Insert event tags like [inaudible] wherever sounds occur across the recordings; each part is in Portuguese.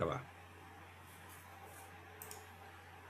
Gravar.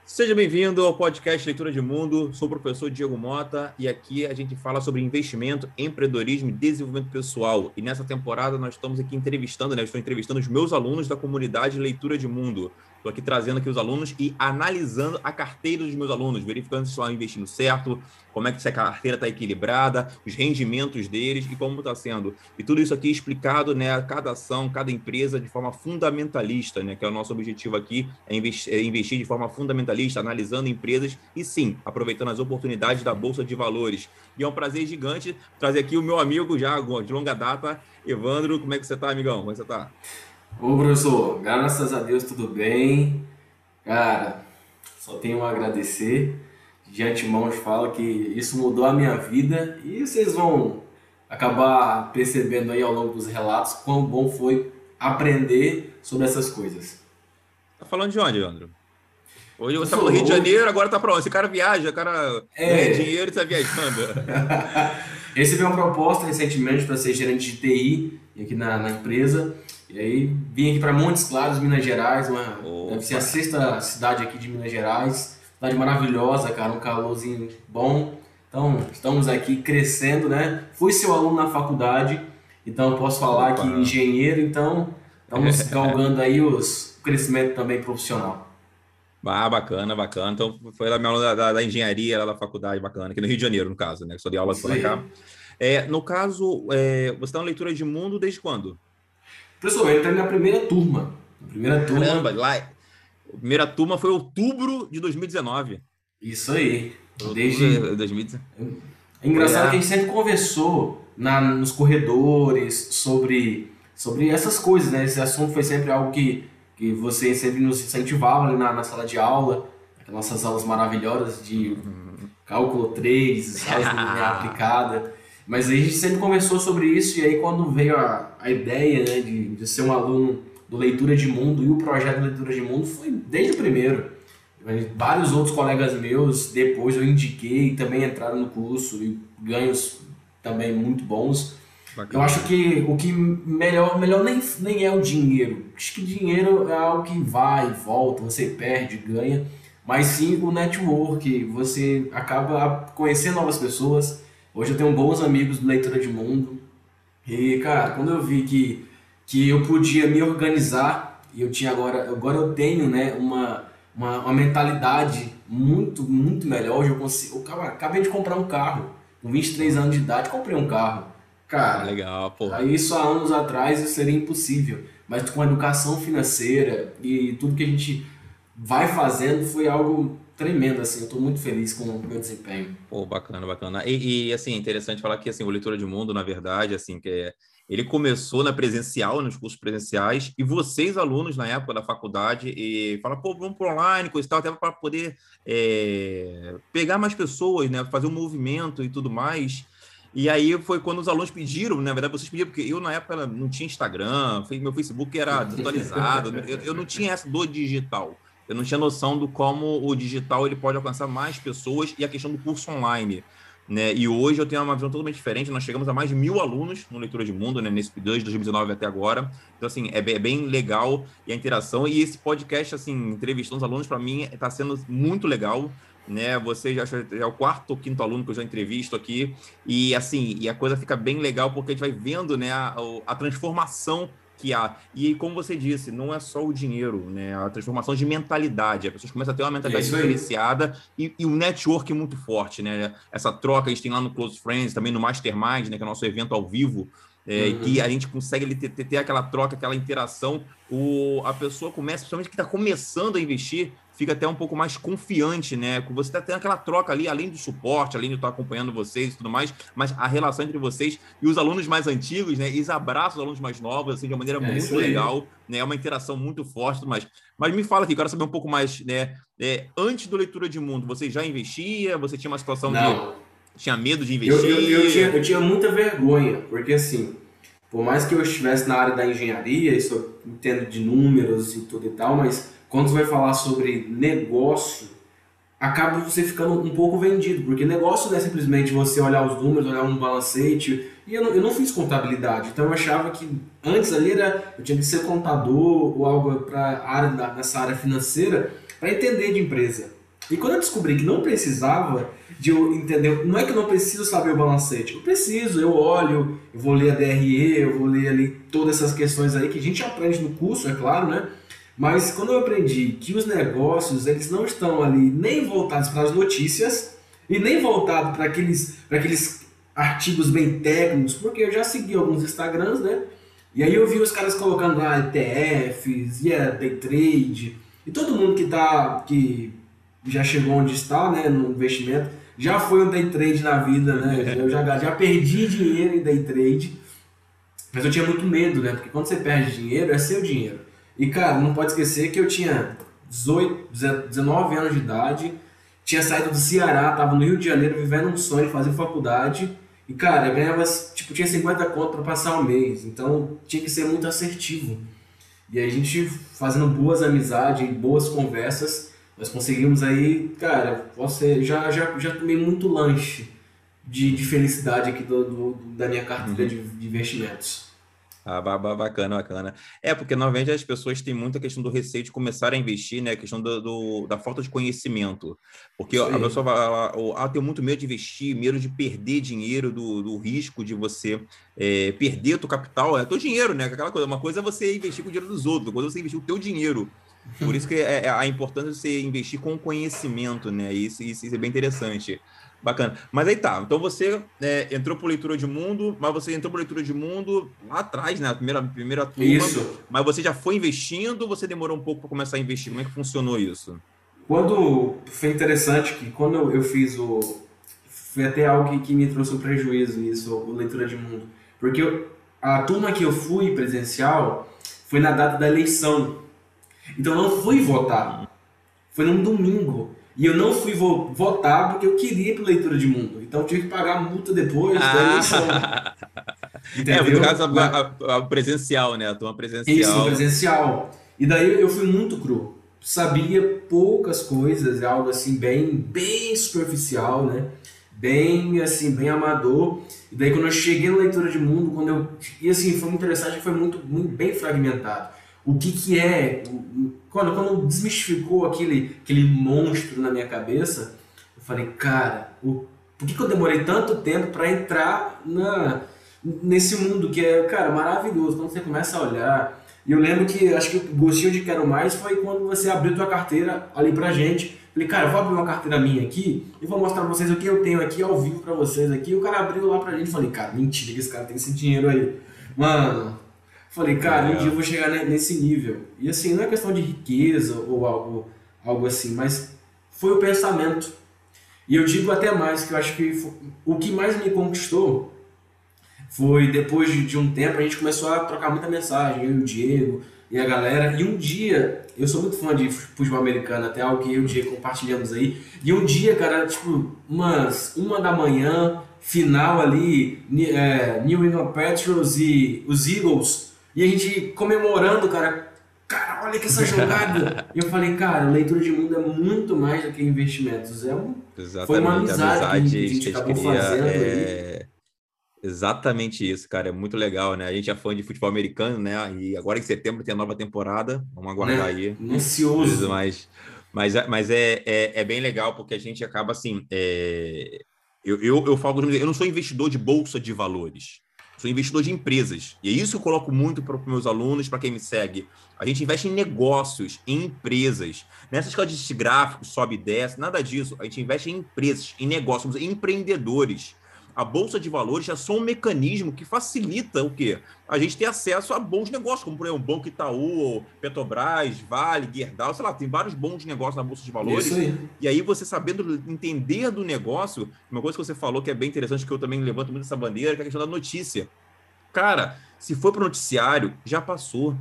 Seja bem-vindo ao podcast Leitura de Mundo. Sou o professor Diego Mota e aqui a gente fala sobre investimento, empreendedorismo e desenvolvimento pessoal. E nessa temporada nós estamos aqui entrevistando, né? estou entrevistando os meus alunos da comunidade Leitura de Mundo. Estou aqui trazendo aqui os alunos e analisando a carteira dos meus alunos, verificando se estão investindo certo, como é que essa carteira está equilibrada, os rendimentos deles e como está sendo. E tudo isso aqui explicado, né, cada ação, cada empresa de forma fundamentalista, né, que é o nosso objetivo aqui, é investir, é investir de forma fundamentalista, analisando empresas e sim, aproveitando as oportunidades da Bolsa de Valores. E é um prazer gigante trazer aqui o meu amigo já de longa data, Evandro. Como é que você está, amigão? Como é que você está? Ô professor, graças a Deus tudo bem. Cara, só tenho a agradecer. De antemão eu falo que isso mudou a minha vida e vocês vão acabar percebendo aí ao longo dos relatos quão bom foi aprender sobre essas coisas. Tá falando de onde, Leandro? Hoje você tá no Rio de Janeiro, agora tá pra onde? Esse cara viaja, o cara é. ganha dinheiro e tá viajando. [laughs] Recebi uma proposta recentemente para ser gerente de TI aqui na, na empresa. E aí vim aqui para Montes Claros, Minas Gerais, uma, deve ser a sexta cidade aqui de Minas Gerais. Cidade maravilhosa, cara, um calorzinho bom. Então, estamos aqui crescendo, né? Fui seu aluno na faculdade, então posso falar Opa. que engenheiro, então estamos [laughs] galgando aí os, o crescimento também profissional. Ah, bacana, bacana. Então, foi da minha aula da, da, engenharia, lá da faculdade, bacana, aqui no Rio de Janeiro, no caso, né? Só de aula por cá. É, no caso, é, você está na leitura de mundo desde quando? Professor, eu entrei na primeira turma. Na primeira turma. Caramba, lá. A primeira turma foi outubro de 2019. Isso aí. Desde. 2019. É engraçado é. que a gente sempre conversou na, nos corredores sobre, sobre essas coisas, né? Esse assunto foi sempre algo que, que você sempre nos incentivava ali na, na sala de aula, aquelas nossas aulas maravilhosas de uhum. cálculo 3, aulas de aplicada. Mas a gente sempre conversou sobre isso e aí quando veio a, a ideia né, de, de ser um aluno do Leitura de Mundo e o projeto Leitura de Mundo foi desde o primeiro. Vários outros colegas meus, depois eu indiquei, também entraram no curso e ganhos também muito bons. Bacana. Eu acho que o que melhor, melhor nem, nem é o dinheiro. Acho que dinheiro é algo que vai e volta, você perde, ganha. Mas sim o network, você acaba conhecendo novas pessoas, Hoje eu tenho bons amigos do Leitura de Mundo. E, cara, quando eu vi que, que eu podia me organizar, e eu tinha agora, agora eu tenho, né, uma, uma, uma mentalidade muito, muito melhor. Hoje eu consigo. Eu acabei de comprar um carro. Com 23 anos de idade, comprei um carro. Cara, ah, legal, pô. Isso há anos atrás isso seria impossível. Mas com a educação financeira e tudo que a gente vai fazendo foi algo tremendo, assim, eu estou muito feliz com o meu desempenho. Pô, bacana, bacana. E, e, assim, interessante falar que, assim, o Leitura de Mundo, na verdade, assim, que é, ele começou na presencial, nos cursos presenciais, e vocês, alunos, na época da faculdade, e fala, pô, vamos para online, coisa e tal, até para poder é, pegar mais pessoas, né, fazer um movimento e tudo mais. E aí foi quando os alunos pediram, na verdade, vocês pediram, porque eu na época não tinha Instagram, meu Facebook era atualizado, eu, eu não tinha essa do digital eu não tinha noção do como o digital ele pode alcançar mais pessoas e a questão do curso online. Né? E hoje eu tenho uma visão totalmente diferente. Nós chegamos a mais de mil alunos no Leitura de Mundo, né? nesse período de 2019 até agora. Então, assim, é bem, é bem legal e a interação. E esse podcast, assim, entrevistando os alunos, para mim, está sendo muito legal. Né, você já, já é o quarto ou quinto aluno que eu já entrevisto aqui, e assim, e a coisa fica bem legal porque a gente vai vendo né, a, a transformação que há. E como você disse, não é só o dinheiro, né? A transformação de mentalidade. As pessoas começam a ter uma mentalidade é diferenciada e, e um network muito forte, né? Essa troca, a gente tem lá no Close Friends, também no Mastermind, né? Que é o nosso evento ao vivo. É, uhum. que a gente consegue ter, ter, ter, aquela troca, aquela interação, o, a pessoa começa, principalmente que está começando a investir, fica até um pouco mais confiante, né? Você está tendo aquela troca ali, além do suporte, além de estar acompanhando vocês e tudo mais, mas a relação entre vocês e os alunos mais antigos, né? Eles abraçam os alunos mais novos, assim, de uma maneira é muito legal, né? É uma interação muito forte, mais. Mas me fala aqui, quero saber um pouco mais, né? É, antes do leitura de mundo, você já investia? Você tinha uma situação Não. de tinha medo de investir? Eu, eu, eu, tinha, eu tinha muita vergonha, porque assim, por mais que eu estivesse na área da engenharia, isso eu entendo de números e tudo e tal, mas quando você vai falar sobre negócio, acaba você ficando um pouco vendido, porque negócio não é simplesmente você olhar os números, olhar um balancete. E eu não, eu não fiz contabilidade, então eu achava que antes ali era, eu tinha que ser contador ou algo para área nessa área financeira para entender de empresa. E quando eu descobri que não precisava de eu entender, não é que eu não preciso saber o balancete, eu preciso, eu olho, eu vou ler a DRE, eu vou ler ali todas essas questões aí que a gente aprende no curso, é claro, né? Mas quando eu aprendi que os negócios eles não estão ali nem voltados para as notícias e nem voltados para aqueles, para aqueles artigos bem técnicos, porque eu já segui alguns Instagrams, né? E aí eu vi os caras colocando lá ETFs, e yeah, day trade, e todo mundo que tá que já chegou onde está, né, no investimento, já foi um day trade na vida, né? [laughs] Eu já, já perdi dinheiro em day trade. Mas eu tinha muito medo, né? Porque quando você perde dinheiro, é seu dinheiro. E, cara, não pode esquecer que eu tinha 18, 19 anos de idade, tinha saído do Ceará, tava no Rio de Janeiro vivendo um sonho de fazer faculdade. E, cara, eu ganhava, tipo, tinha 50 conto para passar um mês. Então, tinha que ser muito assertivo. E a gente fazendo boas amizades, boas conversas, nós conseguimos aí, cara, você já, já, já tomei muito lanche de, de felicidade aqui do, do da minha carteira uhum. de, de investimentos. Ah, bacana, bacana. É, porque normalmente as pessoas têm muita questão do receio de começar a investir, né? A questão do, do da falta de conhecimento. Porque a pessoa fala, ah, tem muito medo de investir, medo de perder dinheiro, do, do risco de você é, perder o teu capital, é teu dinheiro, né? Aquela coisa, uma coisa é você investir com o dinheiro dos outros, outra coisa é você investir o teu dinheiro. Por isso [laughs] que é, é a importância de você investir com conhecimento, né? Isso, isso, isso é bem interessante. Bacana. Mas aí tá. Então você é, entrou por leitura de mundo, mas você entrou por leitura de mundo lá atrás, né? A primeira, primeira turma. Isso. Mas você já foi investindo ou você demorou um pouco para começar a investir? Como é que funcionou isso? Quando foi interessante que quando eu fiz o. Foi até algo que, que me trouxe um prejuízo isso, o leitura de mundo. Porque eu, a turma que eu fui presencial foi na data da eleição. Então eu não fui votar. Foi num domingo. E eu não fui vo votar porque eu queria ir para leitura de mundo. Então eu tive que pagar multa depois ah. da eleição. Entendeu? [laughs] É, no caso, a, a, a, presencial, né? A turma presencial. Isso, presencial. E daí eu fui muito cru. Sabia poucas coisas, algo assim bem, bem superficial, né? Bem, assim, bem amador. E daí quando eu cheguei na leitura de mundo, quando eu... E assim, foi muito interessante, foi muito, muito bem fragmentado o que, que é. Quando, quando desmistificou aquele, aquele monstro na minha cabeça, eu falei, cara, o, por que, que eu demorei tanto tempo para entrar na, nesse mundo que é, cara, maravilhoso? Quando você começa a olhar. E eu lembro que acho que o gostinho de quero mais foi quando você abriu tua carteira ali pra gente. Falei, cara, vou abrir uma carteira minha aqui e vou mostrar pra vocês o que eu tenho aqui ao vivo pra vocês aqui. E o cara abriu lá pra gente e falei, cara, mentira que esse cara tem esse dinheiro aí. Mano, Falei, cara, um dia eu vou chegar nesse nível. E assim, não é questão de riqueza ou algo, algo assim, mas foi o pensamento. E eu digo até mais, que eu acho que foi, o que mais me conquistou foi depois de, de, um tempo a gente começou a trocar muita mensagem, eu e o Diego e a galera. E um dia, eu sou muito fã de futebol americano, até algo que eu e o Diego compartilhamos aí. E um dia, cara, tipo, umas uma da manhã, final ali, é, New England Patriots e os Eagles e a gente comemorando, cara, cara, olha que essa jogada. [laughs] e eu falei, cara, leitura de mundo é muito mais do que investimentos. É um, Exatamente, foi uma amizade, amizade que a gente, a gente fazendo é... Exatamente isso, cara. É muito legal, né? A gente é fã de futebol americano, né? E agora em setembro tem a nova temporada. Vamos aguardar né? aí. Ansioso. Mas, mas, mas é, é, é, bem legal porque a gente acaba assim. É... Eu, eu, eu falo, eu não sou investidor de bolsa de valores sou investidor de empresas. E é isso que eu coloco muito para os meus alunos, para quem me segue. A gente investe em negócios, em empresas. Nessas coisas de gráficos, sobe e desce, nada disso. A gente investe em empresas, em negócios, em empreendedores a bolsa de valores é só um mecanismo que facilita o quê? A gente ter acesso a bons negócios, como por exemplo, Banco Itaú, Petrobras, Vale, Gerdau, sei lá, tem vários bons negócios na bolsa de valores. Aí. E aí você sabendo entender do negócio, uma coisa que você falou que é bem interessante, que eu também levanto muito essa bandeira, que é a questão da notícia. Cara, se for para o noticiário, já passou.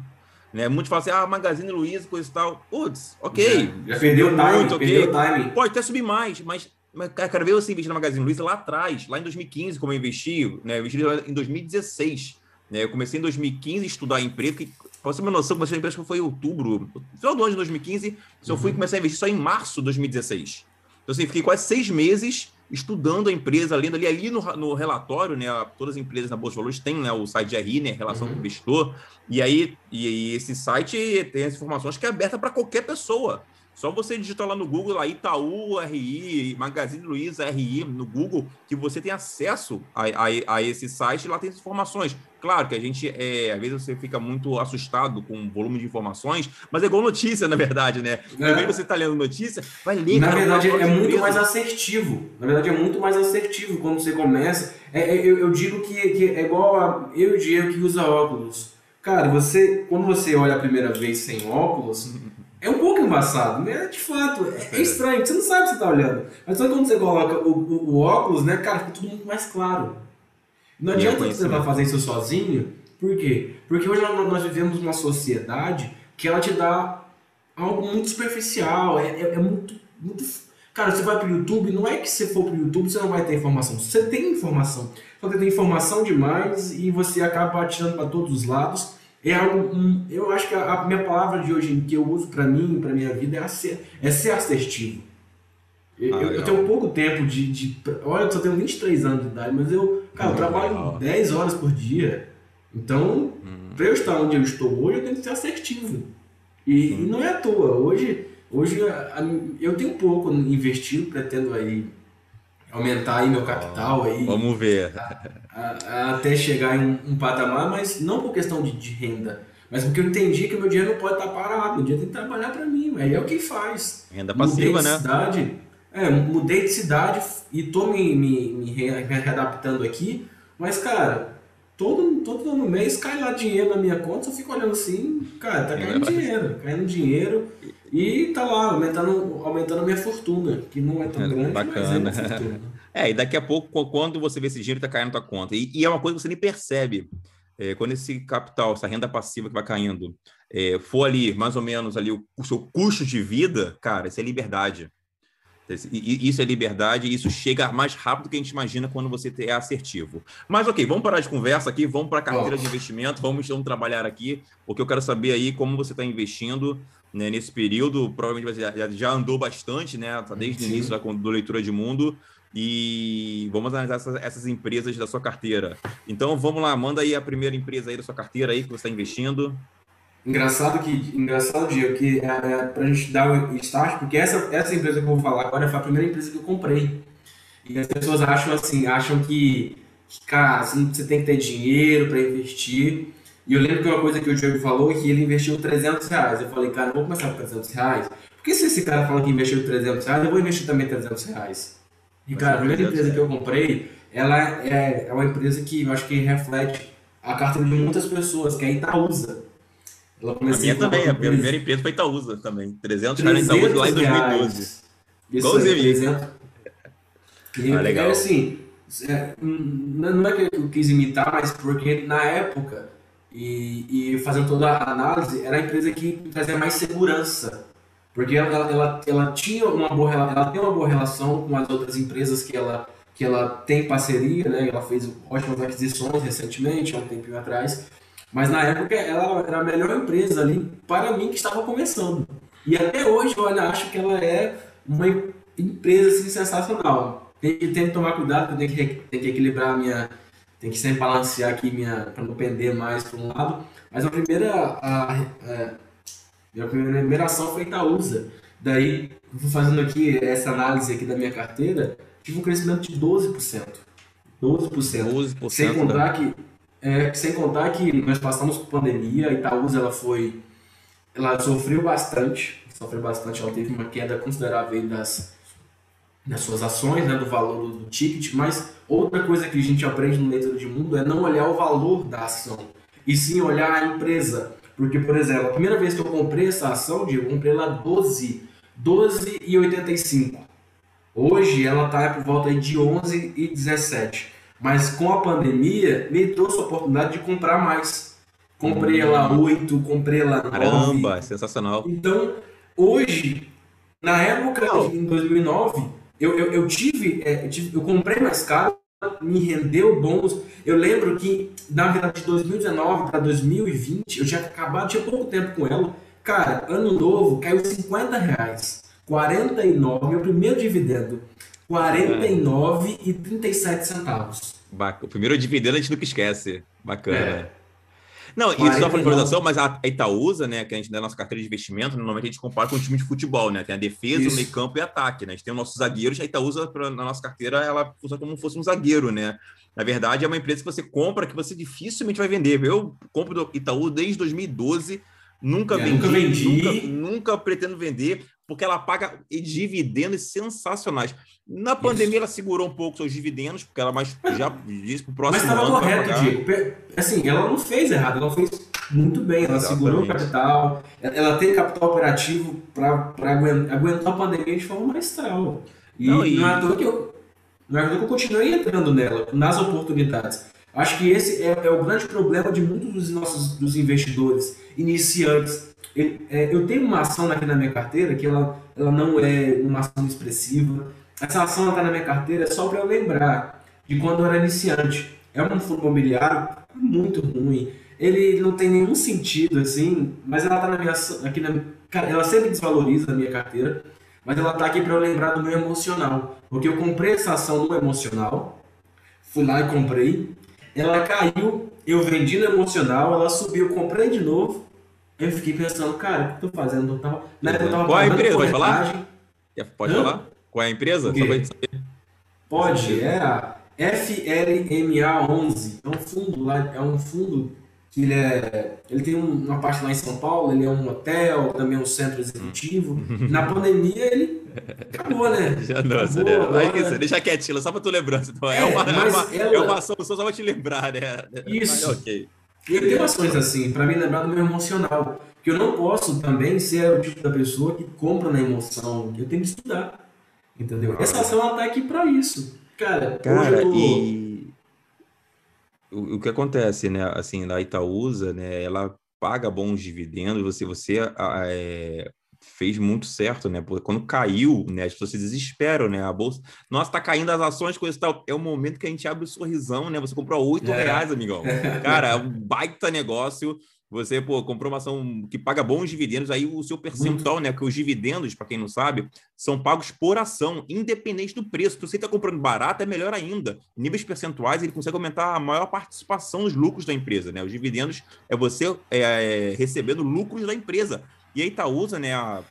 Né? Muitos falam assim, ah, Magazine Luiza, coisa e tal. Putz, ok. Já, já perdeu o time, muito, okay. perdeu o time. Pode até subir mais, mas mas, cara, ver você investir na Magazine Luiza lá atrás, lá em 2015, como eu investi, né? Eu investi em 2016. Né? Eu comecei em 2015 a estudar a empresa, que, pra você ter uma noção, comecei a empresa foi em outubro, final do ano de 2015, uhum. eu fui uhum. começar a investir só em março de 2016. Então, assim, fiquei quase seis meses estudando a empresa, lendo ali, ali no, no relatório, né? Todas as empresas na Bolsa de Valores têm né, o site de RI, né? Relação uhum. com o investidor. E aí, e, e, esse site tem as informações que é aberta para qualquer pessoa. Só você digitar lá no Google, lá, Itaú RI, Magazine Luiza RI, no Google, que você tem acesso a, a, a esse site lá tem as informações. Claro que a gente, é, às vezes você fica muito assustado com o volume de informações, mas é igual notícia, na verdade, né? É. De você estar tá lendo notícia, vai ler. Na verdade, é muito empresa. mais assertivo. Na verdade, é muito mais assertivo quando você começa. É, é, eu, eu, digo que, que é igual a eu e o Diego que usa óculos. Cara, você, quando você olha a primeira vez sem óculos, é um pouco embaçado, né? De fato, é, é estranho, você não sabe o que você está olhando. Mas só quando você coloca o, o, o, óculos, né, cara, fica tudo muito mais claro. Não adianta você tentar fazer isso sozinho, por quê? Porque hoje nós vivemos uma sociedade que ela te dá algo muito superficial, é, é, é muito, muito. Cara, você vai pro YouTube, não é que você for pro YouTube você não vai ter informação. Você tem informação. Só que tem informação demais e você acaba atirando para todos os lados é algo. Um, eu acho que a, a, minha palavra de hoje que eu uso para mim, para minha vida, é, ser, é ser assertivo. Eu, ah, eu, tenho pouco tempo de, de, Olha, eu só tenho 23 anos de idade, mas eu, cara, eu trabalho legal. 10 horas por dia. Então, hum. para eu estar onde eu estou hoje, eu tenho que ser assertivo. E, hum. e não é à toa. Hoje, hoje eu tenho pouco investido, pretendo aí aumentar aí meu capital aí. Vamos ver. A, a, até chegar em um, um, patamar, mas não por questão de, de, renda, mas porque eu entendi que meu dinheiro não pode estar parado, meu dinheiro tem que trabalhar para mim, aí é o que faz. Renda passiva, mudei de né? Cidade, é, mudei de cidade e tô me, me, me readaptando aqui, mas cara, todo, todo ano mês cai lá dinheiro na minha conta, eu fico olhando assim, cara, tá caindo dinheiro, caindo dinheiro. E tá lá, aumentando, aumentando a minha fortuna, que não é tão é, grande, bacana. É, é, e daqui a pouco, quando você vê esse dinheiro, tá caindo na tua conta. E, e é uma coisa que você nem percebe. É, quando esse capital, essa renda passiva que vai caindo, é, for ali, mais ou menos, ali o, o seu custo de vida, cara, isso é liberdade. Isso é liberdade, isso chega mais rápido do que a gente imagina quando você é assertivo. Mas ok, vamos parar de conversa aqui, vamos para a carteira de investimento, vamos, vamos trabalhar aqui, porque eu quero saber aí como você está investindo né, nesse período. Provavelmente você já, já andou bastante, né? Tá desde o início da, do Leitura de Mundo. E vamos analisar essas, essas, empresas da sua carteira. Então vamos lá, manda aí a primeira empresa aí da sua carteira aí que você está investindo. Engraçado que, engraçado, Diego, que é, é para a gente dar o start, porque essa, essa empresa que eu vou falar agora foi a primeira empresa que eu comprei. E as pessoas acham assim, acham que, que cara, você tem que ter dinheiro para investir. E eu lembro que uma coisa que o Diego falou é que ele investiu 300 reais. Eu falei, cara, eu vou começar com 300 reais. Porque se esse cara fala que investiu 300 reais, eu vou investir também 300 reais. E, cara, a primeira empresa que eu comprei, ela é, é uma empresa que eu acho que reflete a carteira de muitas pessoas, que é a Itaúsa. Ela a minha também, a primeira empresa foi Itaúsa também. 300 reais na Itaúsa lá em 2012. Igualzinho. 300. E, ah, legal. É assim, é, não é que eu quis imitar, mas porque na época, e, e fazendo toda a análise, era a empresa que trazia mais segurança. Porque ela, ela, ela, tinha uma boa, ela tem uma boa relação com as outras empresas que ela, que ela tem parceria, né? Ela fez ótimas aquisições recentemente, há um tempinho atrás. Mas na época ela era a melhor empresa ali para mim que estava começando. E até hoje eu acho que ela é uma empresa assim, sensacional. Tem que, tem que tomar cuidado, tem que, tem que equilibrar a minha. Tem que sempre balancear aqui minha. para não pender mais para um lado. Mas a primeira. A, a, minha primeira ação foi Itaúsa. Daí, fazendo aqui essa análise aqui da minha carteira, tive um crescimento de 12%. 12%. 12% sem contar que é, sem contar que nós passamos por pandemia, a Itaúsa ela foi, ela sofreu bastante, sofreu bastante, ela teve uma queda considerável das, das suas ações, né, do valor do, do ticket, mas outra coisa que a gente aprende no leitura de mundo é não olhar o valor da ação, e sim olhar a empresa. Porque, por exemplo, a primeira vez que eu comprei essa ação, eu comprei ela 12, 12,85. Hoje ela está por volta de 11,17. Mas com a pandemia, me trouxe a oportunidade de comprar mais. Comprei hum. ela 8, comprei ela 9. Caramba, sensacional. Então, hoje, na época, em 2009, eu, eu, eu tive, é, eu, tive, eu comprei mais caro, me rendeu bons. Eu lembro que, na verdade, de 2019 para 2020, eu tinha acabado, tinha pouco tempo com ela. Cara, ano novo, caiu 50 reais. 49, meu primeiro dividendo, 49,37 centavos. O primeiro dividendo a gente nunca esquece. Bacana. É. Não, isso só foi valorização, mas a Itaúsa, né, que a gente da nossa carteira de investimento, normalmente a gente compara com um time de futebol, né? Tem a defesa, isso. o meio campo e ataque, né? A gente tem os nossos zagueiros, a Itaúsa pra, na nossa carteira, ela funciona como se fosse um zagueiro, né? Na verdade, é uma empresa que você compra que você dificilmente vai vender. Eu compro do Itaú desde 2012, nunca é, vendi, nunca vendi. Nunca, nunca pretendo vender porque ela paga dividendos sensacionais. Na pandemia, Isso. ela segurou um pouco seus dividendos, porque ela mais já disse para o próximo mas ano. Mas estava correto, Diego. Assim, ela não fez errado, ela fez muito bem. Ela Exatamente. segurou o capital, ela tem capital operativo para aguentar a pandemia de forma maestral. E não, e... não é à toa que eu, não é que eu continuei entrando nela, nas oportunidades. Acho que esse é, é o grande problema de muitos dos nossos dos investidores iniciantes é, eu tenho uma ação aqui na minha carteira que ela, ela não é uma ação expressiva. Essa ação está na minha carteira só para eu lembrar de quando eu era iniciante. É um fundo imobiliário muito ruim. Ele não tem nenhum sentido assim, mas ela está na minha aqui na ela sempre desvaloriza a minha carteira, mas ela está aqui para eu lembrar do meu emocional, porque eu comprei essa ação no emocional, fui lá e comprei, ela caiu, eu vendi no emocional, ela subiu, comprei de novo, eu fiquei pensando, cara, o que eu tô fazendo? Eu tava, na época eu tava Qual a empresa? Pode falar? Pode Hã? falar? Qual é a empresa? Pode, é a FLMA11. É um fundo lá, é um fundo que ele é. Ele tem uma parte lá em São Paulo, ele é um hotel, também um centro executivo. [laughs] Na pandemia ele acabou, né? Já não, acabou, né? Agora... deixa quietinho, só pra tu lembrar. Então, é, é, uma, é, uma, ela... é uma solução só pra te lembrar, né? Isso. Mas, ok. E eu tenho ações assim, para me lembrar do meu emocional. Que eu não posso também ser o tipo da pessoa que compra na emoção. Eu tenho que estudar. Entendeu? Essa ação ela tá aqui para isso. Cara, Cara tô... e o, o que acontece, né? Assim, na Itaúsa, né? Ela paga bons dividendos, você, você é, fez muito certo, né? Porque quando caiu, né, as pessoas se desesperam, né? A bolsa, nossa, tá caindo as ações, coisa e tal. É o momento que a gente abre o sorrisão, né? Você comprou oito é. reais, amigão. [laughs] Cara, é um baita negócio. Você, pô, comprou uma ação que paga bons dividendos, aí o seu percentual, muito. né? Que os dividendos, para quem não sabe, são pagos por ação, independente do preço. Se você está comprando barato, é melhor ainda. Níveis percentuais, ele consegue aumentar a maior participação nos lucros da empresa, né? Os dividendos é você é, recebendo lucros da empresa. E a Itaúsa, né, a,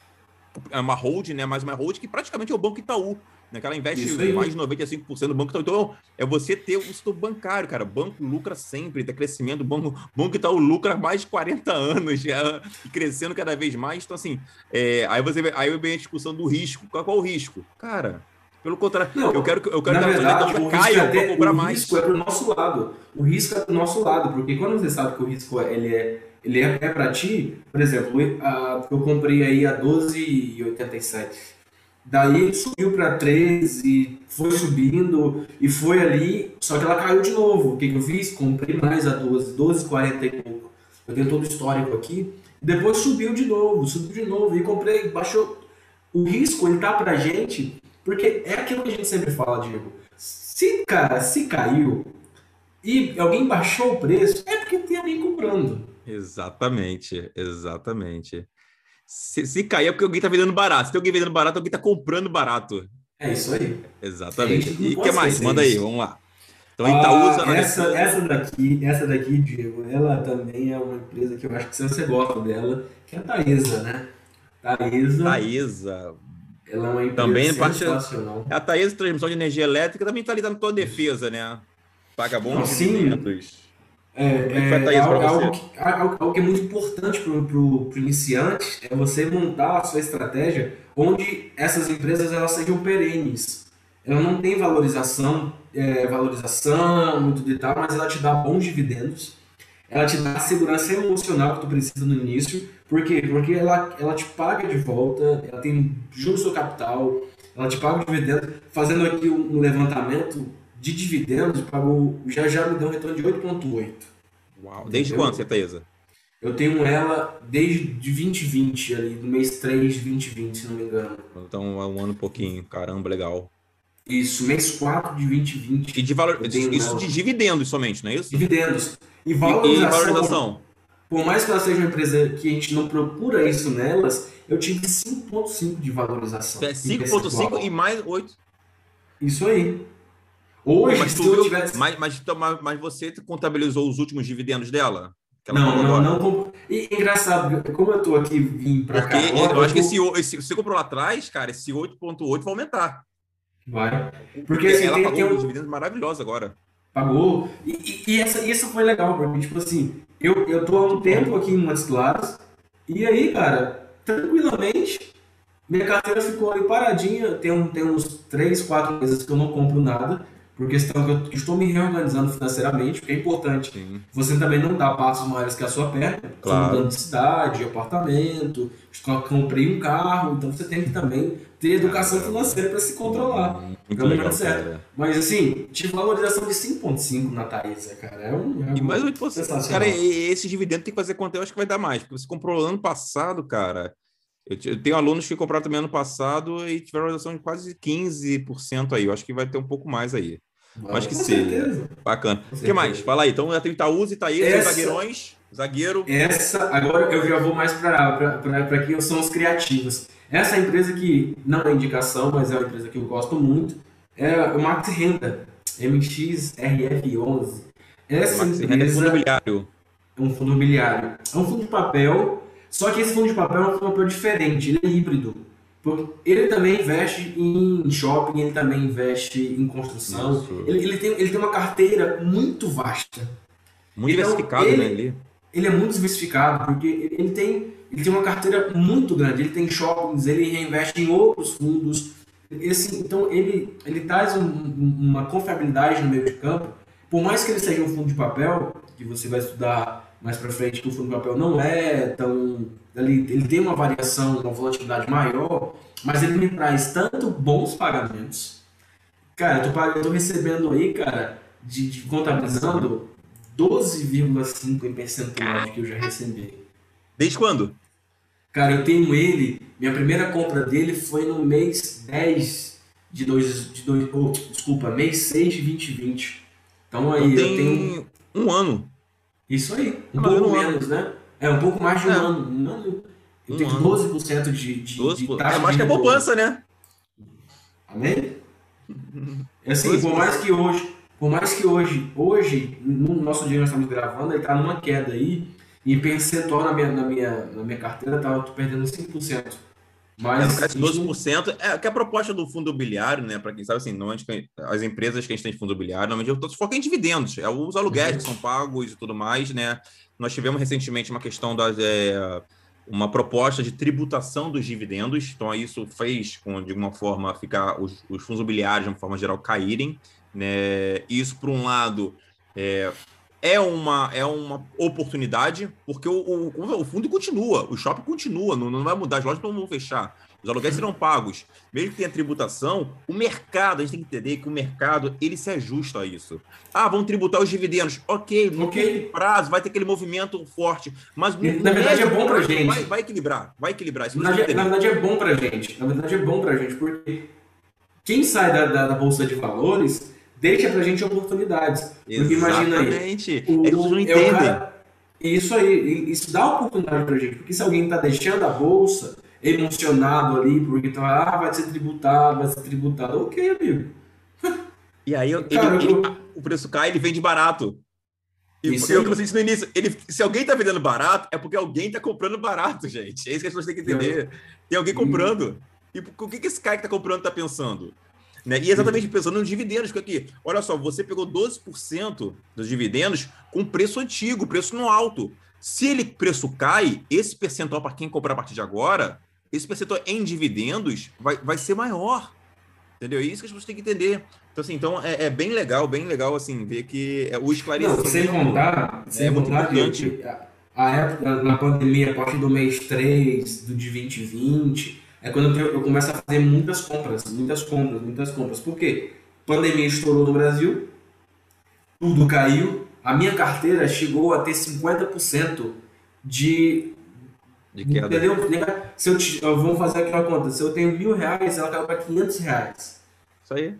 é uma hold, né, mais uma hold que praticamente é o Banco Itaú, né, ela investe mais de 95% no Banco Itaú. Então, é você ter o setor bancário, cara. Banco lucra sempre, tem crescimento. O Banco, Banco Itaú lucra há mais de 40 anos já, e crescendo cada vez mais. Então, assim, é, aí você aí vem a discussão do risco. Qual, qual é o risco? Cara, pelo contrário, não, eu quero, eu quero na verdade, que caia é para comprar mais. O risco é para o nosso lado. O risco é para o nosso lado, porque quando você sabe que o risco ele é ele é, é para ti, por exemplo, a, eu comprei aí a 12,87. Daí ele subiu para 13, foi subindo e foi ali, só que ela caiu de novo. O que, que eu fiz? Comprei mais a 12, 12,40 e pouco. Eu tenho todo o histórico aqui. Depois subiu de novo, subiu de novo e comprei, baixou. O risco ele tá pra gente, porque é aquilo que a gente sempre fala, Diego. Se, cara, se caiu e alguém baixou o preço, é porque tem alguém comprando. Exatamente, exatamente. Se, se cair é porque alguém está vendendo barato. Se tem alguém vendendo barato, alguém está comprando barato. É isso aí. Exatamente. E o que mais? Manda isso. aí, vamos lá. Então a Itaúsa. Ah, essa, essa daqui, essa daqui, Diego, ela também é uma empresa que eu acho que você gosta dela, que é a Taesa, né? Taesa. Taesa. Ela é uma empresa também sensacional. Parte, a Taesa Transmissão de Energia Elétrica também está ali dando tua defesa, né? Paga bons dividendos. É, é, é, algo, que, algo, que, é muito importante para o iniciante é você montar a sua estratégia onde essas empresas elas sejam perenes. Ela não tem valorização, é, valorização muito de tal, mas ela te dá bons dividendos. Ela te dá a segurança emocional que tu precisa no início. Por quê? Porque ela, ela te paga de volta, ela tem juros do capital, ela te paga o dividendo. Fazendo aqui um levantamento, de dividendos pagou, já já me deu um retorno de 8,8. Uau, desde quando, certeza? Eu tenho ela desde 2020, ali, do mês 3 de 2020, se não me engano. Então é um ano pouquinho, caramba, legal. Isso, mês 4 de 2020. E de valor, isso ela. de dividendos somente, não é isso? Dividendos. E valorização. E, valorização. por mais que ela seja uma empresa que a gente não procura isso nelas, eu tive 5,5 de valorização. É 5,5 e mais 8. Isso aí. Hoje, mas, se eu tivesse... mas, mas, então, mas, mas você contabilizou os últimos dividendos dela? Não, não, não, não. E engraçado, como eu tô aqui vim para cá. Porque eu, eu acho que esse, esse, você comprou lá atrás, cara, esse 8,8 vai aumentar. Vai. Porque, Porque assim, ela tem, pagou tem um... dividendos maravilhosos agora. Pagou. E, e, e essa, isso foi legal mim. Tipo assim, eu, eu tô há um tempo aqui em Montes Claros. E aí, cara, tranquilamente, minha carteira ficou ali paradinha. Tem, um, tem uns 3, 4 meses que eu não compro nada por questão que eu estou me reorganizando financeiramente, porque é importante. Sim. Você também não dá passos maiores que a sua perna. Claro. mudando de cidade, de apartamento, comprei um carro, então você tem que também ter educação financeira para se controlar. Muito legal, certo. Cara. Mas assim, tive valorização de 5,5 na Thaisa, cara. É um. É e mais 8%. Cara, esse dividendo tem que fazer quanto? Eu acho que vai dar mais, porque você comprou ano passado, cara. Eu tenho alunos que compraram também ano passado e tiveram valorização de quase 15% aí. Eu acho que vai ter um pouco mais aí. Acho que sim. Bacana. O que mais? Fala aí. Então já tem Itaúsa, Itaísa, Essa... zagueirões, zagueiro. Essa, agora eu já vou mais para quem são os criativos. Essa empresa que não é indicação, mas é uma empresa que eu gosto muito, é o Max Renda, MXRF11. Essa Max empresa. Renda é fundo imobiliário. É um fundo imobiliário. É um fundo de papel, só que esse fundo de papel é um fundo de papel diferente, ele é híbrido. Ele também investe em shopping, ele também investe em construção. Ele, ele, tem, ele tem uma carteira muito vasta. Muito então, diversificado, ele, né? Ele... ele é muito diversificado, porque ele tem, ele tem uma carteira muito grande. Ele tem shoppings, ele reinveste em outros fundos. Esse, então, ele, ele traz um, uma confiabilidade no meio de campo. Por mais que ele seja um fundo de papel, que você vai estudar mais para frente, que o fundo de papel não é tão ele, ele tem uma variação, uma volatilidade maior, mas ele me traz tanto bons pagamentos. Cara, eu tô, eu tô recebendo aí, cara, de, de contabilizando 12,5 em percentual que eu já recebi. Desde quando? Cara, eu tenho ele, minha primeira compra dele foi no mês 10 de 2, de dois, oh, desculpa, mês 6 de 2020. Então aí eu, eu tenho um ano. Isso aí, um pouco menos, ano. né? É, um pouco mais de um é. ano. Um ano. Eu tenho ano. 12% de, de, 12%. de taxa. É mais que a poupança, né? Amém? É assim, por mais que hoje, por mais que hoje, hoje, no nosso dia nós estamos gravando, ele está numa queda aí, e percentual na minha, na minha, na minha carteira, tá, eu tô perdendo 5%. Mas é, 12%. É que a proposta do fundo imobiliário, né? Para quem sabe, assim, normalmente as empresas que a gente tem de fundo imobiliário, normalmente eu tô focando em dividendos, é os aluguéis que são pagos e tudo mais, né? Nós tivemos recentemente uma questão da é, uma proposta de tributação dos dividendos, então isso fez, com, de alguma forma, ficar os, os fundos imobiliários, de uma forma geral, caírem, né? Isso, por um lado, é, é uma, é uma oportunidade, porque o, o, o fundo continua, o shopping continua, não, não vai mudar, as lojas não vão fechar, os aluguéis serão pagos. Mesmo que tenha tributação, o mercado, a gente tem que entender que o mercado, ele se ajusta a isso. Ah, vão tributar os dividendos. Ok, no okay. prazo vai ter aquele movimento forte, mas... Na verdade é bom pra gente. Vai, vai equilibrar, vai equilibrar. Na, na, verdade é bom pra gente, na verdade é bom pra gente, porque quem sai da, da, da Bolsa de Valores deixa pra gente oportunidades. Porque imagina aí. O, Eles não entendem. É cara, isso aí, isso dá oportunidade pra gente. Porque se alguém tá deixando a bolsa emocionado ali, porque tá, ah, vai ser tributado, vai ser tributado. Ok, amigo. E aí ele, cara, ele, eu... o preço cai, ele vende barato. E isso eu, eu disse no início, ele, se alguém tá vendendo barato, é porque alguém tá comprando barato, gente. É isso que as pessoas têm que entender. Tem alguém comprando. E o que, que esse cara que tá comprando tá pensando? Né? E exatamente pensando nos dividendos, que aqui, olha só, você pegou 12% dos dividendos com preço antigo, preço no alto. Se ele preço cai, esse percentual para quem comprar a partir de agora, esse percentual em dividendos vai, vai ser maior. Entendeu? É isso que as pessoas têm que entender. Então, assim, então é, é bem legal, bem legal, assim, ver que é, o esclarecimento... Não, sem contar, é sem muito importante. A época, na pandemia, a partir do mês 3 do de 2020 é quando eu, eu começo a fazer muitas compras, muitas compras, muitas compras. Por quê? Pandemia estourou no Brasil, tudo caiu, a minha carteira chegou a ter 50% de. De queda. Entendeu? Se eu, te, vamos fazer aqui uma conta. Se eu tenho mil reais, ela caiu para 500 reais. Isso aí.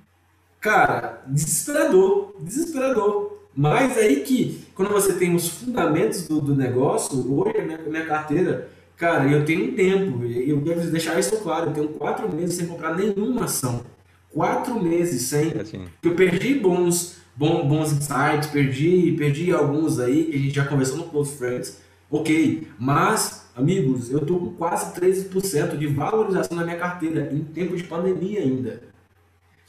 Cara, desesperador. Desesperador. Mas aí que, quando você tem os fundamentos do, do negócio, hoje a minha, minha carteira, cara, eu tenho um tempo, eu quero deixar isso claro, eu tenho quatro meses sem comprar nenhuma ação. Quatro meses sem. É assim. Eu perdi bons, bons, bons insights, perdi, perdi alguns aí, que a gente já conversou no Close Friends. Ok, mas, amigos, eu tô com quase 13% de valorização na minha carteira em tempo de pandemia ainda.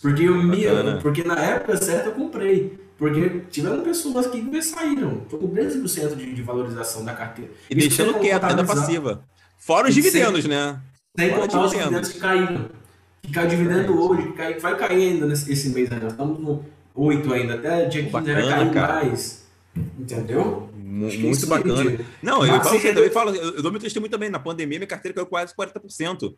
Porque, eu me, porque na época certa eu comprei. Porque tiveram pessoas que saíram. Estou com 13% de, de valorização da carteira. E Isso deixando quieto, renda passiva. Fora os dividendos, sem, né? Sem Fora contar os dividendos que caíram. Que dividendo é. hoje, que, cai, vai cair ainda nesse esse mês. Nós estamos no 8 ainda, até dia 15 bacana, vai cair cara. mais. Entendeu? Muito bacana. Não, eu, falo, eu, também falo, eu, eu dou meu testemunho também. Na pandemia, minha carteira caiu quase 40%.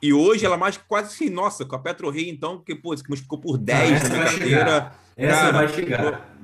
E hoje ela mais quase assim, nossa, com a PetroRio, então, que pô, que ficou por 10 na minha carteira. Essa cara, vai chegar.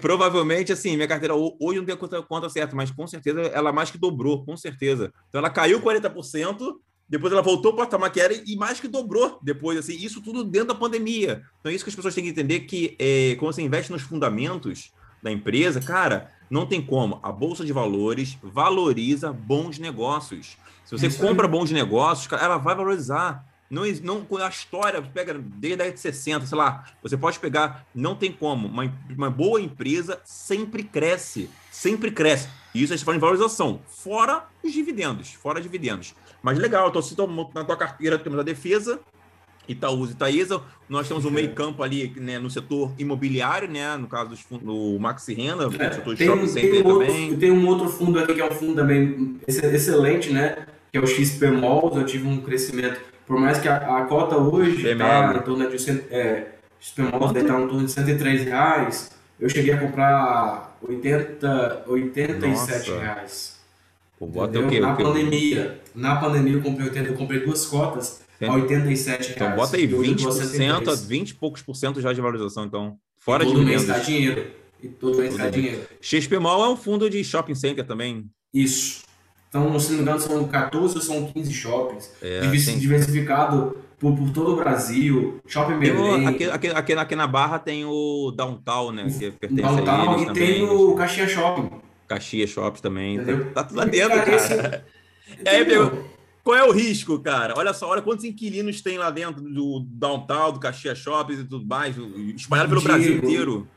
Provavelmente, assim, minha carteira hoje não tem a conta, conta certa, mas com certeza ela mais que dobrou, com certeza. Então ela caiu 40%, depois ela voltou para o patamar que era e mais que dobrou depois, assim, isso tudo dentro da pandemia. Então é isso que as pessoas têm que entender que é, quando você investe nos fundamentos da empresa, cara, não tem como. A Bolsa de Valores valoriza bons negócios. Se você compra bons negócios, ela vai valorizar. Não, não, a história pega desde a década de 60, sei lá, você pode pegar, não tem como. Uma, uma boa empresa sempre cresce, sempre cresce. E isso a gente fala em valorização, fora os dividendos, fora dividendos. Mas legal, então se na tua carteira temos a defesa, Itaúsa e Itaísa, nós temos um meio campo ali né, no setor imobiliário, né, no caso do Maxi Renda, no é, setor de shopping center também. Tem um outro fundo aqui que é um fundo também excelente, né, que é o XP Malls, eu tive um crescimento por mais que a, a cota hoje está em torno de é, está em torno de 103 reais, eu cheguei a comprar 80, 87 Nossa. reais. Pô, bota o quê? Na pandemia, na pandemia eu comprei 80, eu comprei duas cotas a 87 reais. Então bota aí 20%, a 20 e poucos por cento já de valorização, então. Fora de todo mês dá dinheiro. E todo mês dá dinheiro. XP Mall é um fundo de shopping center também. Isso. Então, se não me engano, são 14 ou são 15 shoppings, é, diversificado por, por, todo o Brasil, Shopping Belém. Aqui, aqui, aqui, aqui, na Barra tem o Downtown, né? Que pertence Downtown a eles e também. tem o Caxias Shopping. Caxias Shopping também. Entendeu? Tá, tá tudo lá dentro, cara. cara. [laughs] Esse... aí, qual é o risco, cara? Olha só, olha quantos inquilinos tem lá dentro do Downtown, do Caxias Shopping e tudo mais, espalhado pelo Diego, Brasil inteiro.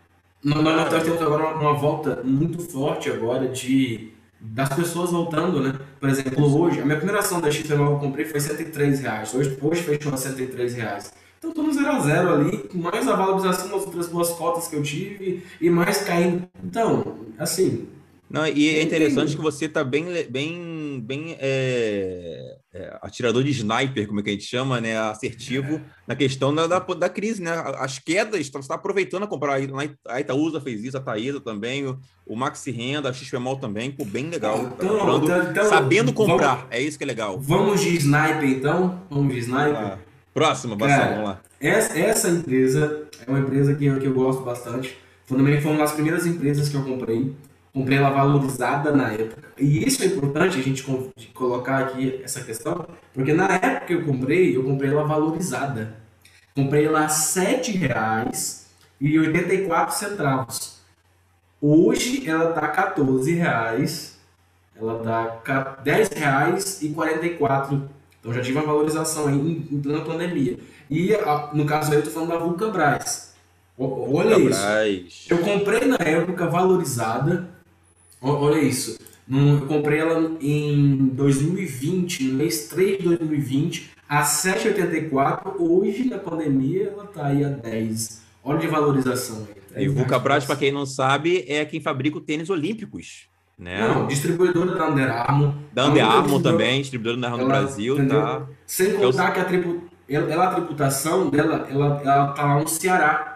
Nós, nós temos agora uma volta muito forte agora de das pessoas voltando, né? Por exemplo, hoje, a minha primeira ação da XP que eu comprei foi 103 reais. Hoje, hoje fechou a 103 reais. Então, estou no 0 a 0 ali, mais a valorização das outras duas cotas que eu tive e mais caindo. Então, assim, não, e é interessante que você está bem, bem, bem é, é, atirador de sniper, como é que a gente chama, né? Assertivo é. na questão da, da, da, crise, né? As quedas, você está aproveitando a comprar. A Itaúsa fez isso, a Taísa também, o, o Maxi Renda, a XPMOL também, pô, bem legal. Tá então, comprando, então, então, sabendo comprar, vamos, é isso que é legal. Vamos de sniper, então? Vamos de sniper? Próxima, Cara, vamos lá. Essa, essa empresa é uma empresa que eu, que eu gosto bastante. Foi uma das primeiras empresas que eu comprei comprei ela valorizada na época. E isso é importante a gente colocar aqui essa questão, porque na época que eu comprei, eu comprei ela valorizada. Comprei ela a R$ 7,84. Hoje ela está R$ 14,00. Ela está R$ 10,44. Então já tive uma valorização aí em, plena pandemia. E no caso aí eu estou falando da Vulcabras. Olha isso. Eu comprei na época valorizada Olha isso. eu comprei ela em 2020, no mês 3 de 2020, a 7,84. Hoje, na pandemia, ela está aí a 10. Olha de valorização. E o Vulcabras, para quem não sabe, é quem fabrica o tênis olímpicos. Né? Não, distribuidora da Under Armour. Da Under Armour também, distribuidora da Under Armour no Brasil. Tá? Sem contar que a, tribu... ela, a tributação dela, ela, ela tá lá no Ceará.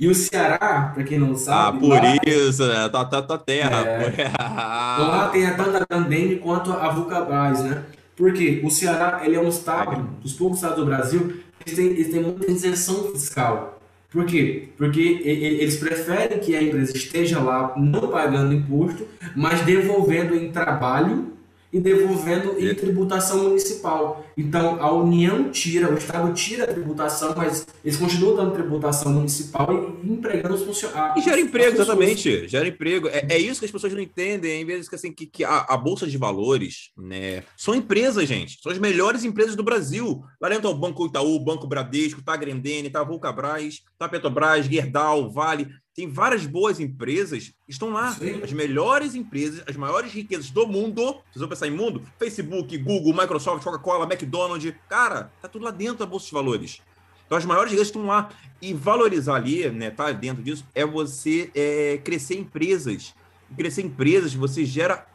E o Ceará, para quem não sabe. Ah, por lá, isso, né? Tá, tá, tá terra. É, lá [laughs] tem a tanto a Tandem quanto a Vulcabras, né? Porque o Ceará ele é um estado, dos poucos estados do Brasil, eles têm, eles têm muita isenção fiscal. Por quê? Porque eles preferem que a empresa esteja lá não pagando imposto, mas devolvendo em trabalho e devolvendo em tributação municipal. Então a União tira, o Estado tira a tributação, mas eles continuam dando tributação municipal e empregando os funcionários. E gera emprego, exatamente. Gera emprego. É, é, isso que as pessoas não entendem, em vez que, assim, que, que a, a, Bolsa de Valores né, são empresas, gente. São as melhores empresas do Brasil. Lá dentro o Banco Itaú, Banco Bradesco, tá Grendene, tá Vulcabras, tá Petrobras, Gerdau, Vale. Tem várias boas empresas que estão lá. Sim. As melhores empresas, as maiores riquezas do mundo. Vocês vão pensar em mundo? Facebook, Google, Microsoft, Coca-Cola, McDonald's. Cara, tá tudo lá dentro da Bolsa de Valores. Então, as maiores riquezas estão lá. E valorizar ali, né, tá dentro disso, é você é, crescer empresas. crescer empresas, você gera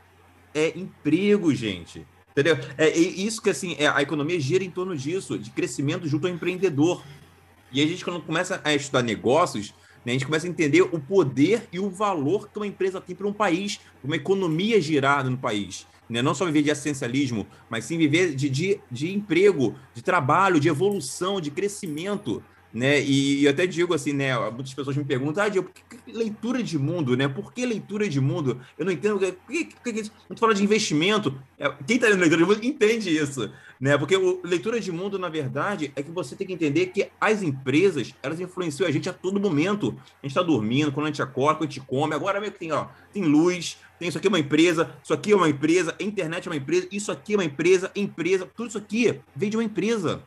é, emprego, gente. Entendeu? É, é isso que, assim, é, a economia gira em torno disso, de crescimento junto ao empreendedor. E a gente, quando começa a estudar negócios, né? A gente começa a entender o poder e o valor que uma empresa tem para um país, uma economia girada no país. Né? Não só viver de essencialismo, mas sim viver de, de, de emprego, de trabalho, de evolução, de crescimento né? E eu até digo assim, né? Muitas pessoas me perguntam, ah, Diego, por que leitura de mundo, né? Por que leitura de mundo? Eu não entendo. Por que, quando fala de investimento, é, quem está lendo leitura de mundo entende isso, né? Porque o, leitura de mundo, na verdade, é que você tem que entender que as empresas, elas influenciam a gente a todo momento. A gente está dormindo, quando a gente acorda, quando a gente come. Agora mesmo que tem, ó, tem luz, tem isso aqui é uma empresa, isso aqui é uma empresa, a internet é uma empresa, isso aqui é uma empresa, empresa, tudo isso aqui vem de uma empresa.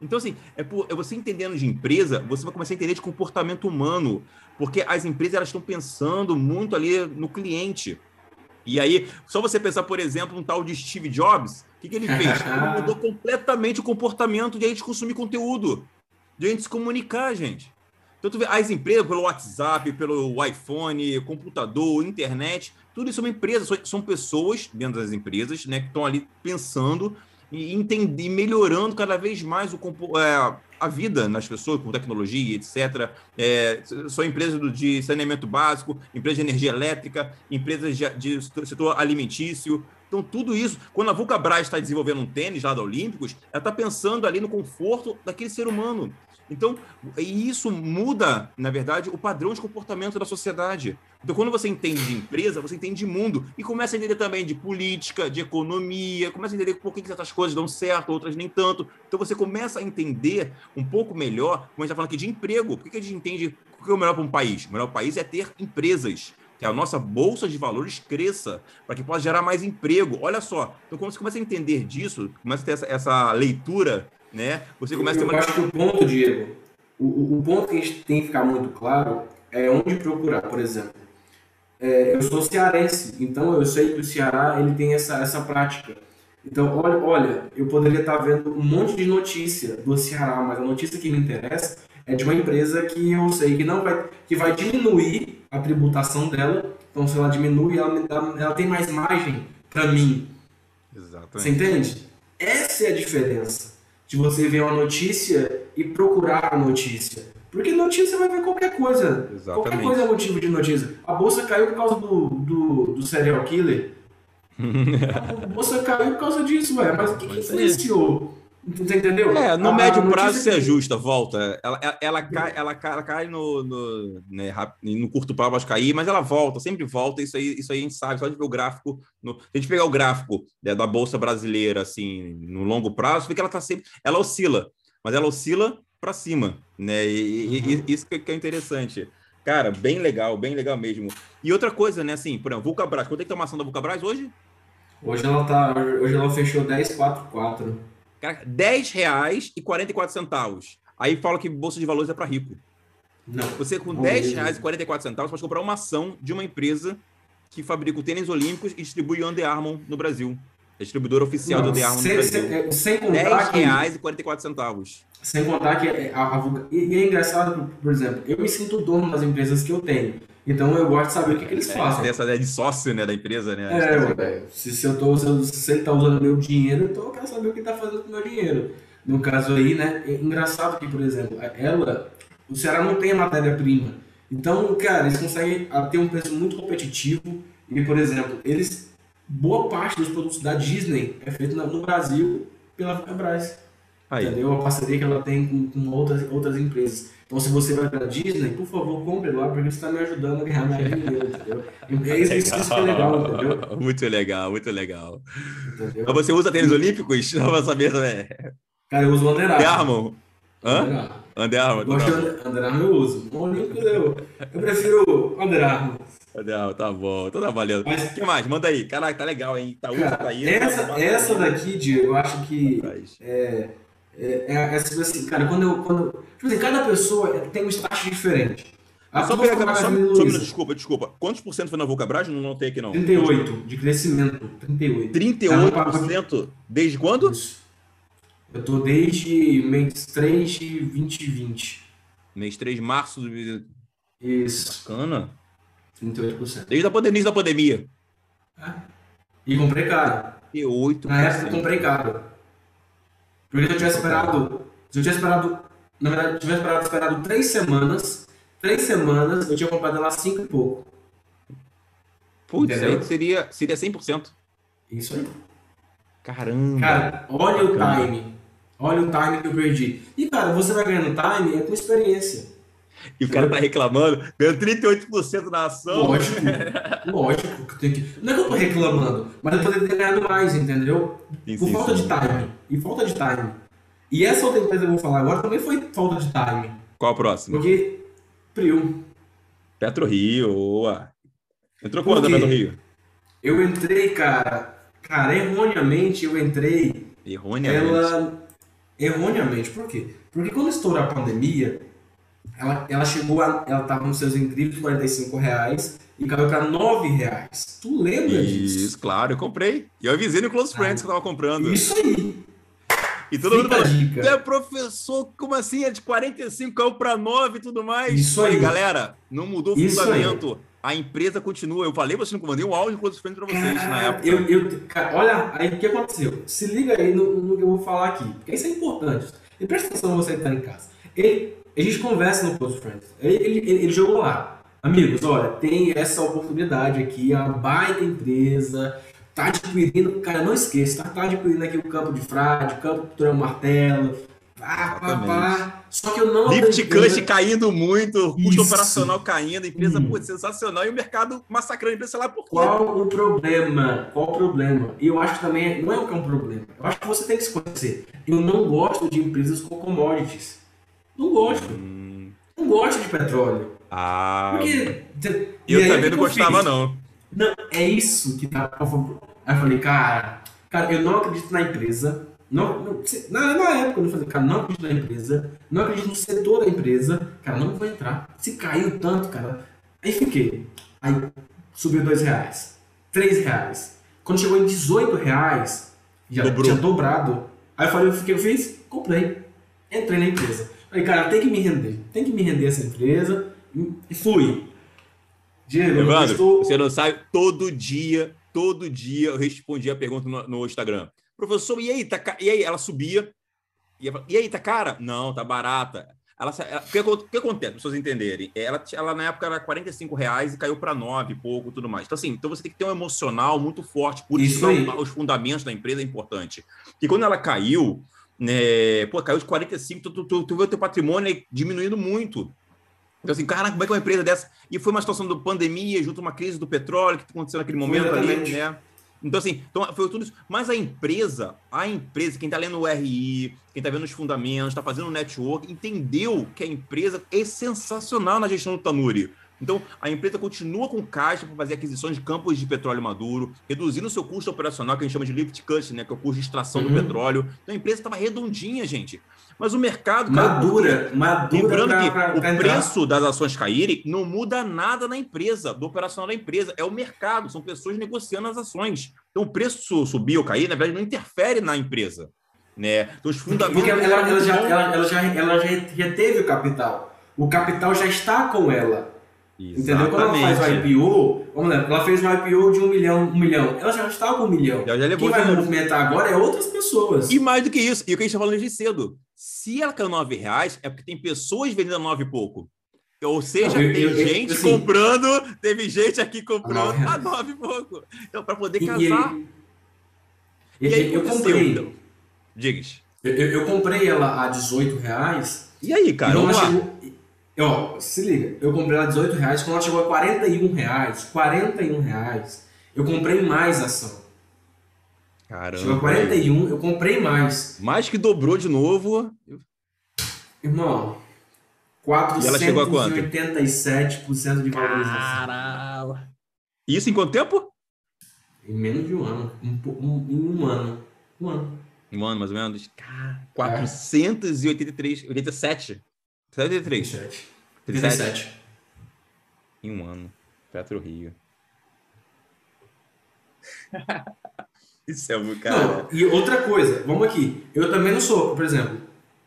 Então, assim, é, por, é você entendendo de empresa, você vai começar a entender de comportamento humano, porque as empresas elas estão pensando muito ali no cliente. E aí, só você pensar, por exemplo, um tal de Steve Jobs, o que, que ele fez? [laughs] Ele mudou completamente o comportamento de a gente consumir conteúdo, de a gente se comunicar, gente. Então, tu vê, as empresas, pelo WhatsApp, pelo iPhone, computador, internet, tudo isso é uma empresa, são pessoas dentro das empresas, né, que estão ali pensando e entender, melhorando cada vez mais o, é, a vida nas pessoas com tecnologia, etc. É, são empresas de saneamento básico, empresas de energia elétrica, empresas de, de setor alimentício. Então, tudo isso, quando a Vulcabras está desenvolvendo um tênis lá da Olímpicos, ela está pensando ali no conforto daquele ser humano. Então, isso muda, na verdade, o padrão de comportamento da sociedade. Então, quando você entende de empresa, você entende de mundo e começa a entender também de política, de economia, começa a entender por que certas coisas dão certo, outras nem tanto. Então, você começa a entender um pouco melhor, como a gente está falando aqui, de emprego. Por que a gente entende o que é o melhor para um país? O melhor país é ter empresas que a nossa bolsa de valores cresça, para que possa gerar mais emprego. Olha só, então quando você começa a entender disso, começa a ter essa, essa leitura né? Você começa eu, a ter uma... acho que o ponto, Diego, o, o ponto que a gente tem que ficar muito claro é onde procurar, por exemplo. É, eu sou cearense, então eu sei que o Ceará ele tem essa, essa prática. Então, olha, olha, eu poderia estar vendo um monte de notícia do Ceará, mas a notícia que me interessa é de uma empresa que eu sei que não vai, que vai diminuir a tributação dela. Então, se ela diminui, ela, ela tem mais margem para mim. Exatamente. Você entende? Essa é a diferença de você ver uma notícia e procurar a notícia. Porque notícia vai ver qualquer coisa. Exatamente. Qualquer coisa é motivo de notícia. A bolsa caiu por causa do, do, do serial killer. [laughs] a bolsa caiu por causa disso, ué. Mas o que, que influenciou? Você entendeu? É, no a, médio a prazo se ajusta, volta. Ela, ela, ela, cai, ela cai, ela cai no, no, né, no curto prazo, pode cair, mas ela volta, sempre volta. Isso aí, isso aí a gente sabe, só de ver o gráfico. No, se a gente pegar o gráfico né, da Bolsa Brasileira, assim, no longo prazo, vê que ela tá sempre. Ela oscila, mas ela oscila para cima, né? E, uhum. e, isso que é interessante. Cara, bem legal, bem legal mesmo. E outra coisa, né, assim, por exemplo, Vulcabras, quanto é que tá a maçã da Vulcabras hoje? Hoje ela tá. Hoje ela fechou 10,44. Cara, 10 reais e 44 centavos. Aí fala que bolsa de valores é para rico. Não. Você com 10 reais e 44 centavos pode comprar uma ação de uma empresa que fabrica o tênis olímpicos e distribui o Under Armour no Brasil. É distribuidora oficial não, do Under Armour no Brasil. Sem, sem contar 10 reais e 44 centavos. Sem contar que a, a, a, e é engraçado, por exemplo, eu me sinto dono das empresas que eu tenho. Então eu gosto de saber o que, que eles é, fazem. Tem essa ideia de sócio né, da empresa, né? É, se, se, eu tô, se, se ele está usando meu dinheiro, então eu quero saber o que ele está fazendo com o meu dinheiro. No caso aí, né? É engraçado que, por exemplo, ela, o Ceará não tem a matéria-prima. Então, cara, eles conseguem ter um preço muito competitivo. E, por exemplo, eles. Boa parte dos produtos da Disney é feito no Brasil pela Febrás. Aí. Entendeu? A parceria que ela tem com, com outras, outras empresas. Então, se você vai para Disney, por favor, compre lá, porque você está me ajudando a ganhar mais dinheiro, [laughs] entendeu? É isso, isso é legal, entendeu? Muito legal, muito legal. Entendeu? Mas você usa tênis olímpicos? Não vai saber também. Cara, eu uso o Under Armour. Hã? Under Armour. Gosto de Under Armour eu uso. O olímpico eu, eu prefiro Under Armour. Armour, tá bom. Então tá valendo. Mas, o que mais? Manda aí. Caraca, tá legal, hein? Tá, cara, tá aí. Essa, tá essa daqui, Diego, eu acho que... É, é, é, é tipo assim, cara, quando eu. Quando, tipo assim, cada pessoa tem um estágio diferente. A só pegar só, só, só desculpa, desculpa. Quantos por cento foi na Vulcabras? Não notei aqui, não. 38 de crescimento. 38. 38%? Desde quando? Isso. Eu tô desde mês 3 de 2020. Mês 3 de março de Isso. Bacana. 38%. Desde a pandemia, da pandemia. É. E comprei caro. 38%. Na época eu comprei caro. Porque se eu tivesse esperado, se eu tivesse esperado, na verdade, eu tivesse esperado, esperado três semanas, três semanas, eu tinha comprado ela cinco e pouco. Putz, aí seria, seria 100%. Isso aí. Caramba. Cara, olha o time. Olha o time que eu perdi. E, cara, você vai ganhando time é com experiência. E o cara tá reclamando, ganhando 38% na ação. Lógico, lógico. Que que... Não é que eu tô reclamando, mas eu poderia ter ganhado mais, entendeu? Sim, Por sim, falta sim. de time. E falta de time. E essa outra empresa que eu vou falar agora também foi falta de time. Qual a próxima? Porque. Prio. Petro Rio, boa. Entrou quando da Petro Rio? Eu entrei, cara. Cara, erroneamente eu entrei. Erroneamente. Ela. Erroneamente, por quê? Porque quando estourou a pandemia, ela, ela chegou a. Ela estava nos seus incríveis 45 reais e caiu para 9 reais. Tu lembra isso, disso? Isso, claro, eu comprei. E eu avisei no Close Friends que eu tava comprando. Isso aí. E todo Fica mundo falou, é professor, como assim? É de 45, caiu para 9 e tudo mais. Isso aí. galera, não mudou o fundamento. A empresa continua. Eu falei, você não mandei um áudio Close Friends para vocês cara, na época. Eu, eu, cara, olha, aí o que aconteceu? Se liga aí no, no, que eu vou falar aqui, porque isso é importante. E presta atenção você que tá em casa. Ele, a gente conversa no Close Friends. Ele, ele, ele, jogou lá. Amigos, olha, tem essa oportunidade aqui, a baita empresa, tá adquirindo, cara, não esqueça, tá, tá adquirindo aqui o campo de frade, o campo do martelo, pá, pá, pá. Só que eu não. Lift Cush caindo muito, custo Isso. operacional caindo, empresa hum. pô, sensacional e o mercado massacrando a empresa, sei lá por quê. Qual o problema? Qual o problema? E eu acho que também não é que é um problema. Eu acho que você tem que se conhecer. Eu não gosto de empresas com commodities. Não gosto. Hum. Não gosto de petróleo. Ah. Porque. Eu aí, também não gostava, não. Não, é isso que tá. Aí eu falei, cara, cara, eu não acredito na empresa. Não, não, na, na época eu falei, cara, não acredito na empresa, não acredito no setor da empresa, cara, não vou entrar. Se caiu tanto, cara. Aí fiquei. Aí subiu dois reais, três reais. Quando chegou em 18 reais, já Dobrou. tinha dobrado. Aí eu falei, o que eu fiz? Comprei. Entrei na empresa. Falei, cara, tem que me render. Tem que me render essa empresa. E fui. Diego, Evandro, estou... você não sabe, todo dia, todo dia eu respondia a pergunta no, no Instagram. Professor, e aí, tá, e aí? Ela subia. E, e aí, tá cara? Não, tá barata. Ela, ela, o, que, que acontece, para vocês entenderem? Ela, ela na época era 45 reais e caiu para 9 e pouco tudo mais. Então, assim, então você tem que ter um emocional muito forte. Por isso, isso os fundamentos da empresa é importante. E quando ela caiu, né, pô, caiu de 45, tu, tu, tu, tu vê o teu patrimônio diminuindo muito. Então, assim, caraca, como é que uma empresa dessa. E foi uma situação de pandemia, junto a uma crise do petróleo que aconteceu naquele momento ali, né? Então, assim, então foi tudo isso. Mas a empresa, a empresa, quem está lendo o RI, quem está vendo os fundamentos, está fazendo o network, entendeu que a empresa é sensacional na gestão do Tanuri. Então, a empresa continua com caixa para fazer aquisições de campos de petróleo maduro, reduzindo o seu custo operacional, que a gente chama de lift cost, né, que é o custo de extração uhum. do petróleo. Então, a empresa estava redondinha, gente. Mas o mercado... Madura, madura. Lembrando pra, que pra, pra o preço das ações caírem não muda nada na empresa, do operacional da empresa. É o mercado, são pessoas negociando as ações. Então, o preço subir ou cair, na verdade, não interfere na empresa. Né? Então, os fundamentos... Porque ela, ela, já, ela, ela, já, ela já, já teve o capital. O capital já está com ela. Exatamente. Entendeu? Quando ela faz o IPO, vamos lá, ela fez um IPO de um milhão, um milhão. Ela já está com um milhão. Já, já Quem vai movimentar agora é outras pessoas. E mais do que isso, e o que a gente está falando de cedo. Se ela caiu nove reais, é porque tem pessoas vendendo a nove e pouco. Ou seja, eu, tem eu, eu, gente assim, comprando, teve gente aqui comprando a nove e pouco. Então, para poder casar. E, e, e aí, eu comprei. Então, digas. Eu, eu, eu, comprei ela a 18 reais. E aí, cara? Vamos lá. Chegou, ó, se liga, eu comprei ela a 18 reais, quando ela chegou a 41 reais, 41 reais, eu comprei mais ação. Caramba. Chegou a 41, eu comprei mais. Mais que dobrou de novo. Irmão, 487% de valorização. Caramba. Isso em quanto tempo? Em menos de um ano. Um, um, em um ano. Um ano. Um ano, mais ou menos. 483, 87. 73. 87. 37. Em um ano. Petro Rio. [laughs] Isso é muito cara. Não, e outra coisa, vamos aqui. Eu também não sou, por exemplo,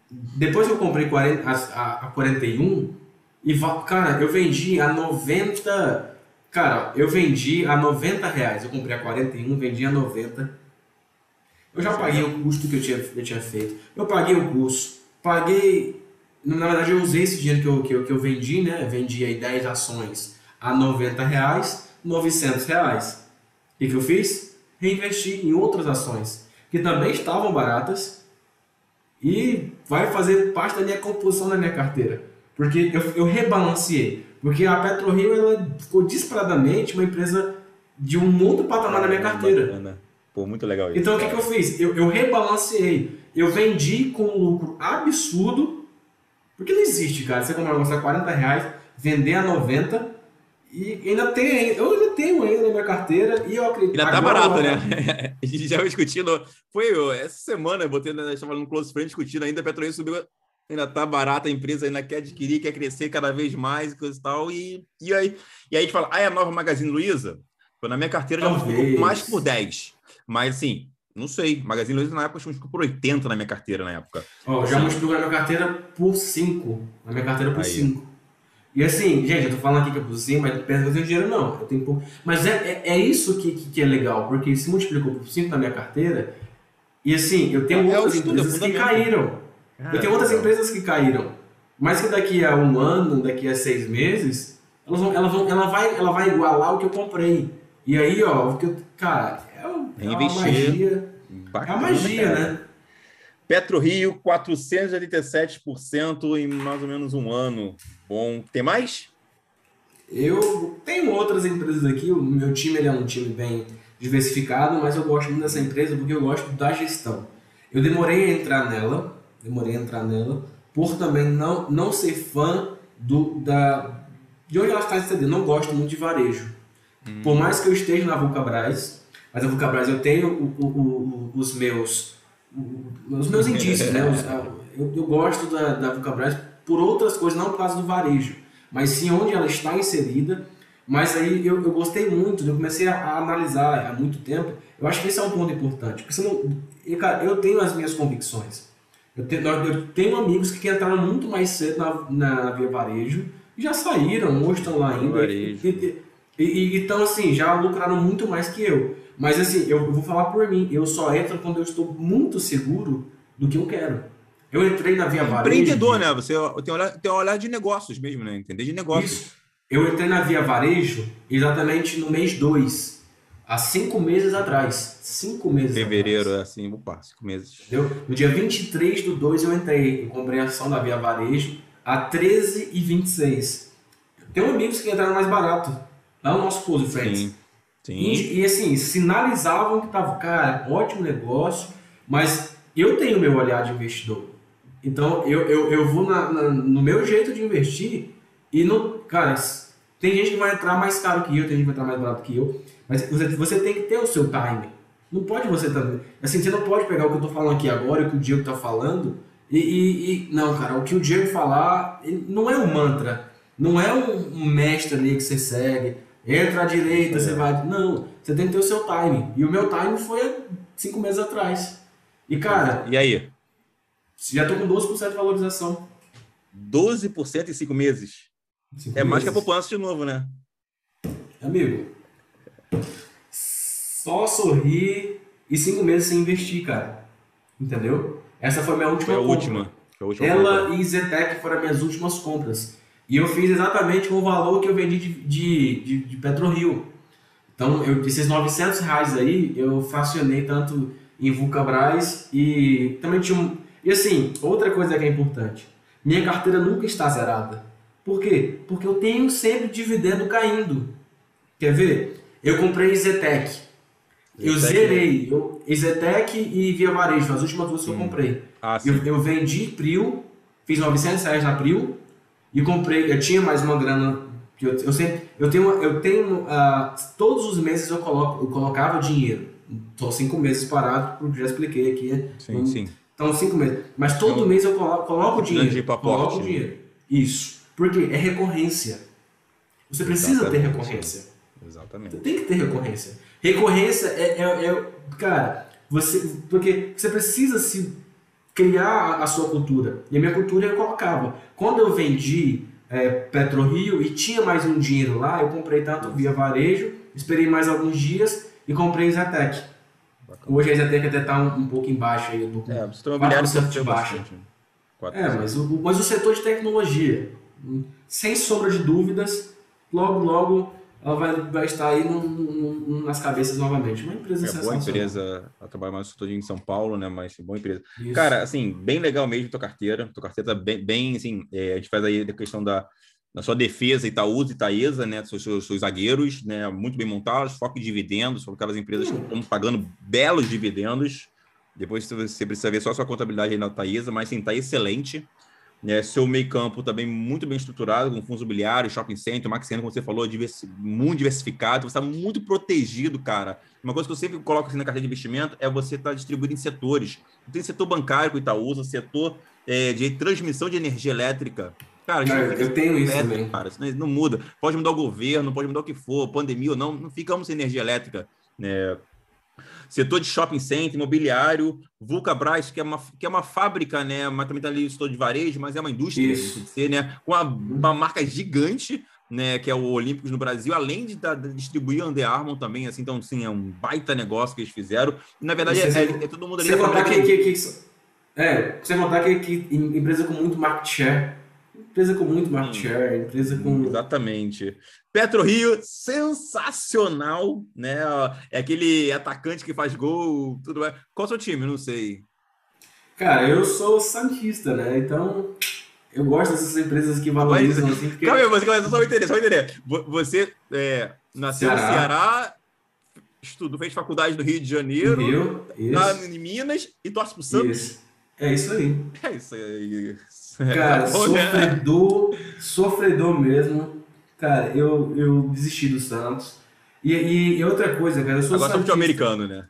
depois que eu comprei 40, a, a, a 41, e cara, eu vendi a 90. Cara, eu vendi a 90 reais. Eu comprei a 41, vendi a 90. Eu já paguei o custo que eu tinha, eu tinha feito. Eu paguei o curso, paguei. Na verdade, eu usei esse dinheiro que eu, que eu, que eu vendi, né? Vendi aí 10 ações a 90 reais, 900 reais. E o que eu fiz? Reinvesti em outras ações que também estavam baratas e vai fazer parte da minha composição da minha carteira. Porque eu, eu rebalanceei. Porque a PetroRio ela ficou disparadamente uma empresa de um outro patamar na minha carteira. Bacana. Pô, muito legal isso. Então o que, que eu fiz? Eu, eu rebalanceei. Eu vendi com um lucro absurdo. Porque não existe, cara. Você comprar uma coisa a 40 reais, vender a 90 e ainda tem, eu ainda tenho ainda na minha carteira e eu acredito. Ainda tá barato, né? [laughs] a gente já discutindo. Foi essa semana, eu botei, né, estava no Close Friend discutindo ainda, a Petrolina subiu, ainda tá barata, a empresa ainda quer adquirir, quer crescer cada vez mais e coisa e tal. E, e, aí, e aí a gente fala, ah, é a nova Magazine Luiza? Na minha carteira já ficou mais por 10. Mas assim, não sei. Magazine Luiza na época multiplicou por 80 na minha carteira na época. Ó, oh, já multiplicou na minha carteira por 5. Na minha carteira por 5. E assim, gente, eu tô falando aqui que é por 5, mas pensa que eu tenho dinheiro, não. Eu tenho pouco. Mas é, é, é isso que, que, que, é legal, porque se multiplicou por 5 na minha carteira, e assim, eu tenho é, outras é empresas que caíram. eu tenho outras empresas que caíram. Mas que daqui a um ano, daqui a seis meses, elas vão, elas vão, ela, vai, ela vai igualar o que eu comprei. E aí, ó, o que eu, cara, é, uma magia. Bacana, é a magia, cara. né? Petro Rio, 487% em mais ou menos um ano. Bom, tem mais? Eu tenho outras empresas aqui. O meu time ele é um time bem diversificado, mas eu gosto muito dessa empresa porque eu gosto da gestão. Eu demorei a entrar nela, demorei a entrar nela, por também não, não ser fã do, da, de onde ela está instalada. Não gosto muito de varejo. Hum. Por mais que eu esteja na Vulcabras, mas a Vulcabras eu tenho o, o, o, os meus os meus indícios, né? eu, eu, gosto da, da Vulcabras por outras coisas, não por causa do varejo, mas sim onde ela está inserida. Mas aí eu, eu gostei muito, eu comecei a, a, analisar há muito tempo. Eu acho que esse é um ponto importante, porque não, eu, cara, eu tenho as minhas convicções. Eu tenho, eu tenho amigos que entraram muito mais cedo na, na Via Varejo e já saíram, hoje estão lá ainda. E, e, e, então, assim, já lucraram muito mais que eu. Mas assim, eu vou falar por mim, eu só entro quando eu estou muito seguro do que eu quero. Eu entrei na Via Varejo. Empreendedor, né? Você tem um, olhar, tem um olhar de negócios mesmo, né? Entender de negócios. Isso. Eu entrei na Via Varejo exatamente no mês 2, há cinco meses atrás. Cinco meses Fevereiro, atrás. É assim, opa, cinco meses. Entendeu? No dia 23 do 2 eu entrei. Eu comprei a ação da Via Varejo a 13,26. Tem amigos que entraram mais barato. Lá no nosso Close Friends. Sim. Sim. E, e, assim, sinalizavam que tava, cara, ótimo negócio, mas eu tenho meu olhar de investidor. Então eu, eu, eu vou na, na, no meu jeito de investir e no. Cara, tem gente que vai entrar mais caro que eu, tem gente que vai entrar mais barato que eu, mas você, você tem que ter o seu time. Não pode você também. Assim, você não pode pegar o que eu tô falando aqui agora, o que o Diego tá falando, e, e, e não, cara, o que o Diego falar não é um mantra, não é um, um mestre ali que você segue entra à direita, é. você vai. Não, você tem que ter o seu time. E o meu time foi cinco meses atrás. E cara. E aí? Já tô com 12% de valorização. 12% em cinco meses? Cinco é meses. mais que a poupança de novo, né? Amigo, só sorrir e cinco meses sem investir, cara. Entendeu? Essa foi a minha última foi a compra. Última. Foi a última Ela compra. e Zetec foram as minhas últimas compras. E eu fiz exatamente com o valor que eu vendi de, de, de, de PetroRio. Então, eu, esses 900 reais aí, eu fracionei tanto em Vulcabras e também tinha um... E assim, outra coisa que é importante, minha carteira nunca está zerada. Por quê? Porque eu tenho sempre dividendo caindo. Quer ver? Eu comprei Zetec. Eu zerei. Eu, Zetec e Via Varejo, as últimas duas que eu comprei. Ah, eu, eu, vendi Prio, fiz 900 reais na Prio e comprei. Eu tinha mais uma grana. Eu, eu sempre. Eu tenho. Eu tenho uh, todos os meses eu, coloco, eu colocava dinheiro. Estou cinco meses parado, porque já expliquei aqui. Sim, então, sim. Então, cinco meses. Mas todo então, mês eu coloco, coloco dinheiro. Coloco dinheiro. Isso. Porque é recorrência. Você precisa Exatamente. ter recorrência. Exatamente. Você tem que ter recorrência. Recorrência é, é, é, cara, você, porque você precisa se criar a sua cultura. E a minha cultura eu colocava. Quando eu vendi é, PetroRio e tinha mais um dinheiro lá, eu comprei tanto via varejo, esperei mais alguns dias e comprei Zetec. Hoje a Zetec até está um, um, pouco embaixo aí. Do, é, o setor imobiliário de baixa. Né? É, mas o, mas o setor de tecnologia, sem sombra de dúvidas, logo, logo ela vai, vai estar aí nas cabeças novamente. Uma empresa é boa empresa, ela trabalha mais no em São Paulo, né? Mas boa empresa. Isso. Cara, assim, bem legal mesmo tua carteira. Tua carteira tá bem, bem assim, é, a gente faz aí a questão da, da sua defesa, Itaúsa e Itaesa, né? Seus, seus, seus zagueiros, né? Muito bem montados, foco em dividendos, são aquelas empresas que estão pagando belos dividendos. Depois você precisa ver só a sua contabilidade aí na Taesa, mas sim, tá excelente. É, seu meio campo também muito bem estruturado, com fundos imobiliários, shopping center, max como você falou, diversi muito diversificado, você está muito protegido, cara. Uma coisa que eu sempre coloco assim na carteira de investimento é você estar tá distribuído em setores. Tem setor bancário com o Itaúsa, setor é, de transmissão de energia elétrica. Cara, eu tenho isso também. Cara, isso não muda. Pode mudar o governo, pode mudar o que for, pandemia ou não, não ficamos sem energia elétrica. Né? Setor de shopping center, imobiliário, Vulcabras, que é uma, que é uma fábrica, né? Mas também está ali o setor de varejo, mas é uma indústria, Isso. ser, né? Com uma, uma, marca gigante, né? Que é o Olímpicos no Brasil, além de, da, de distribuir Under Armour também, assim, então, sim, é um baita negócio que eles fizeram. E, na verdade, é, é, é, todo mundo ali. Você contar que, que, que, é, você contar que, que empresa com muito market share Empresa com muito market share, empresa com. Exatamente. Petro Rio, sensacional, né? É aquele atacante que faz gol, tudo mais. Qual é o seu time? Não sei. Cara, eu sou Santista, né? Então, eu gosto dessas empresas que valorizam Mas, assim. Porque... Calma aí, você só entender, só entender. Você é, nasceu Ceará. no Ceará, estudou, fez faculdade no Rio de Janeiro, Rio, em Minas e torce pro Santos. Isso. É isso aí. É isso aí. Cara, [laughs] sofredor, sofredor mesmo. Cara, eu, eu desisti do Santos. E, e, e outra coisa, cara, eu sou Agora sou americano, né?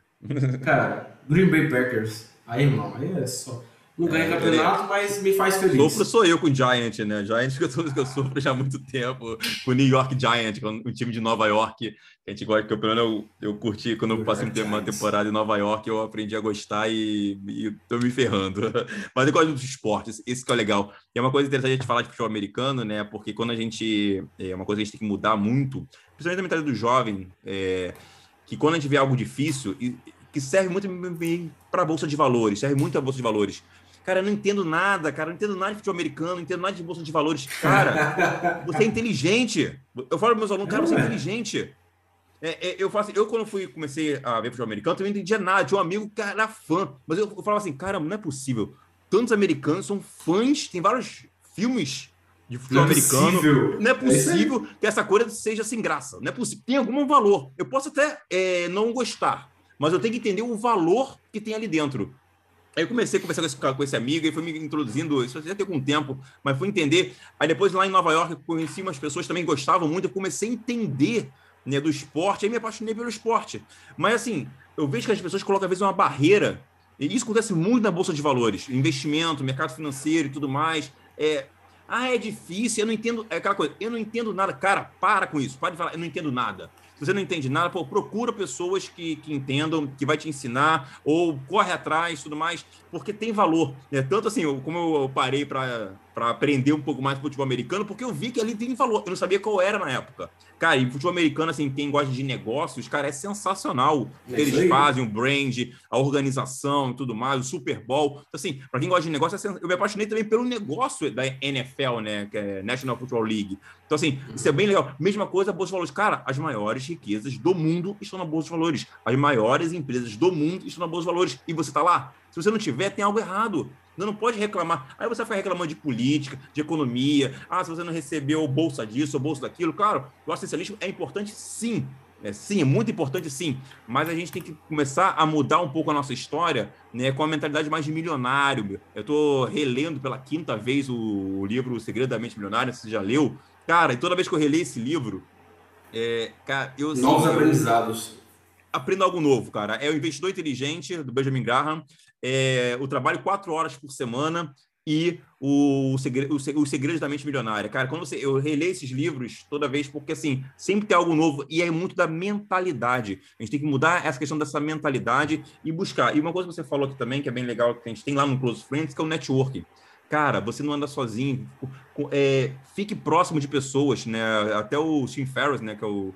Cara, Green Bay Packers. Aí, irmão, aí é só. Não ganha é, campeonato, mas me faz feliz. Sofro sou eu com o Giant, né? Giant que eu, [laughs] que eu sofro já há muito tempo. Com o New York Giant, que é um time de Nova York. a gente gosta, pelo menos eu, eu curti quando eu passei uma temporada em Nova York, eu aprendi a gostar e, e tô me ferrando. [laughs] Mas eu gosto dos esportes, isso que é legal. E é uma coisa interessante a gente falar de futebol americano, né? Porque quando a gente. É uma coisa que a gente tem que mudar muito, principalmente na mentalidade do jovem, é, que quando a gente vê algo difícil, que serve muito para a Bolsa de Valores, serve muito a Bolsa de Valores Cara, eu não entendo nada, cara. Eu não entendo nada de futebol americano, não entendo nada de bolsa de valores. Cara, [laughs] você é inteligente. Eu falo para meus alunos, cara, você é inteligente. É, é, eu faço assim, eu quando fui comecei a ver futebol americano, eu não entendia nada. Tinha um amigo que era fã, mas eu, eu falava assim, cara, não é possível. Tantos americanos são fãs, tem vários filmes de futebol não é americano. Possível. Não é, é possível é que essa coisa seja sem graça. Não é possível. Tem algum valor. Eu posso até é, não gostar, mas eu tenho que entender o valor que tem ali dentro. Aí eu comecei a conversar com esse, com esse amigo e foi me introduzindo, isso já tem algum tempo, mas fui entender. Aí depois lá em Nova York conheci umas pessoas que também gostavam muito, eu comecei a entender né, do esporte, aí me apaixonei pelo esporte. Mas assim, eu vejo que as pessoas colocam às vezes uma barreira, e isso acontece muito na Bolsa de Valores, investimento, mercado financeiro e tudo mais. É, ah, é difícil, eu não entendo, é aquela coisa, eu não entendo nada. Cara, para com isso, para de falar, eu não entendo nada. Você não entende nada, pô, procura pessoas que, que entendam, que vai te ensinar, ou corre atrás tudo mais, porque tem valor. Né? Tanto assim, como eu parei para para aprender um pouco mais de futebol americano, porque eu vi que ali tem valor. Eu não sabia qual era na época. Cara, e futebol americano, assim, quem gosta de negócios, cara, é sensacional. Que eles fazem, o brand, a organização e tudo mais, o Super Bowl. Então, assim, para quem gosta de negócio, é eu me apaixonei também pelo negócio da NFL, né? Que é National Football League. Então, assim, isso é bem legal. Mesma coisa, a Bolsa de Valores. Cara, as maiores riquezas do mundo estão na Bolsa de Valores. As maiores empresas do mundo estão na Bolsa de Valores. E você está lá? Se você não tiver, tem algo errado. Você não pode reclamar. Aí você vai reclamando de política, de economia. Ah, se você não recebeu bolsa disso ou bolsa daquilo. Claro, o assistencialismo é importante sim. É, sim, é muito importante sim. Mas a gente tem que começar a mudar um pouco a nossa história né, com a mentalidade mais de milionário. Eu estou relendo pela quinta vez o, livro O Segredo da Mente Milionária, você já leu. Cara, e toda vez que eu releio esse livro, é, cara, eu. Novos aprendizados. Aprendo algo novo, cara. É o Investidor Inteligente, do Benjamin Graham é, o trabalho quatro horas por semana e o, segredo, o, da Mente Milionária. Cara, quando você, eu releio esses livros toda vez, porque assim, sempre tem algo novo e é muito da mentalidade. A gente tem que mudar essa questão dessa mentalidade e buscar. E uma coisa que você falou aqui também, que é bem legal, que a gente tem lá no Close Friends, que é o networking. Cara, você não anda sozinho. É, fique próximo de pessoas, né? Até o Tim Ferriss, né, que é o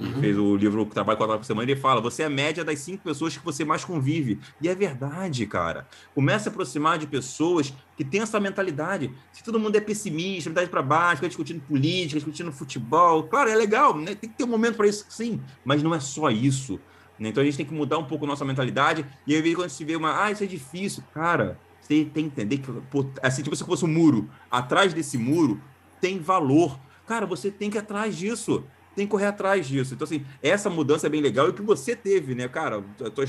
uhum. fez o livro Trabalho quatro horas por semana, ele fala: você é a média das cinco pessoas que você mais convive. E é verdade, cara. Comece a aproximar de pessoas que têm essa mentalidade. Se todo mundo é pessimista, mentalidade para baixo, fica discutindo política, discutindo futebol, claro, é legal, né? tem que ter um momento para isso, sim, mas não é só isso. Né? Então a gente tem que mudar um pouco a nossa mentalidade. E aí, quando se vê uma, ah, isso é difícil, cara, você tem que entender que, assim, tipo se fosse um muro, atrás desse muro tem valor. Cara, você tem que ir atrás disso tem que correr atrás disso. Então, assim, essa mudança é bem legal e o que você teve, né, cara?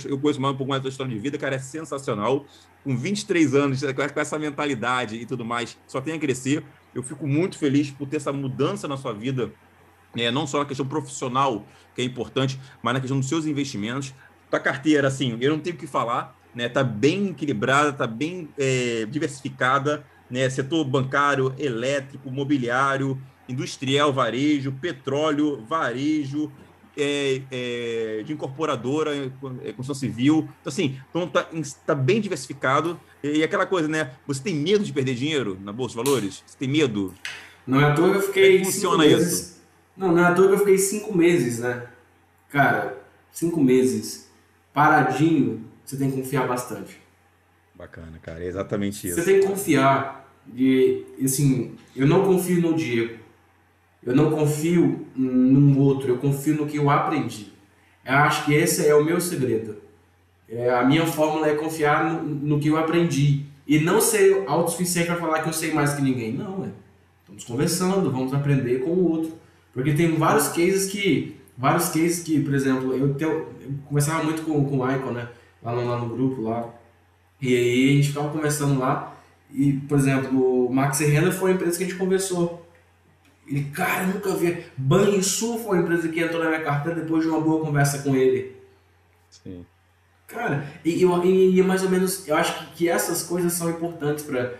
Eu conheço mais um pouco mais da tua história de vida, cara, é sensacional. Com 23 anos, com essa mentalidade e tudo mais, só tem a crescer. Eu fico muito feliz por ter essa mudança na sua vida, é, não só na questão profissional, que é importante, mas na questão dos seus investimentos. Tua carteira, assim, eu não tenho o que falar, né? Tá bem equilibrada, tá bem é, diversificada, né? Setor bancário, elétrico, mobiliário, industrial, varejo, petróleo, varejo, é, é, de incorporadora, é, construção civil. Então, assim, então tá, tá, bem diversificado. E aquela coisa, né? Você tem medo de perder dinheiro na Bolsa de Valores? Você tem medo? Não é à toa que eu fiquei. Como funciona isso? Não, não é à toa que eu fiquei cinco meses, né? Cara, cinco meses paradinho, você tem que confiar bastante. Bacana, cara, é exatamente isso. Você tem que confiar. E, assim, eu não confio no Diego. Eu não confio num outro, eu confio no que eu aprendi. Eu acho que esse é o meu segredo. É, a minha fórmula é confiar no, no, que eu aprendi e não ser autossuficiente para falar que eu sei mais que ninguém. Não, é. Estamos conversando, vamos aprender com o outro. Porque tem vários cases que, vários cases que, por exemplo, eu, tenho, eu conversava muito com, com o Icon, né? Lá no, lá no grupo lá. E aí a gente ficava conversando lá. E, por exemplo, o Max Renda foi a empresa que a gente conversou. Ele, cara, nunca vi. Banrisul foi uma empresa que entrou na minha carteira depois de uma boa conversa com ele. Sim. Cara, e, e, e mais ou menos, eu acho que, que essas coisas são importantes para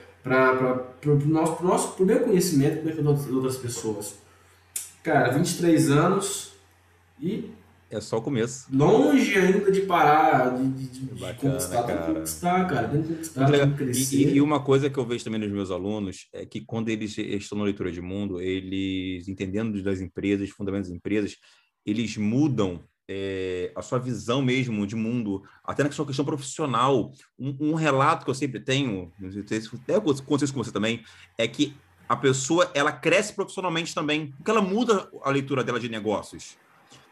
o nosso, pro nosso pro meu conhecimento e para outras pessoas. Cara, 23 anos e é só o começo. Longe ainda de parar, de, de, de Bacana, conquistar, cara. tem que conquistar, cara. Tem que conquistar, tem que crescer. E, e, uma coisa que eu vejo também nos meus alunos é que quando eles estão na leitura de mundo, eles, entendendo das empresas, fundamentos das empresas, eles mudam é, a sua visão mesmo de mundo, até na sua questão profissional. Um, um relato que eu sempre tenho, até aconteceu isso com você também, é que a pessoa ela cresce profissionalmente também, porque ela muda a leitura dela de negócios.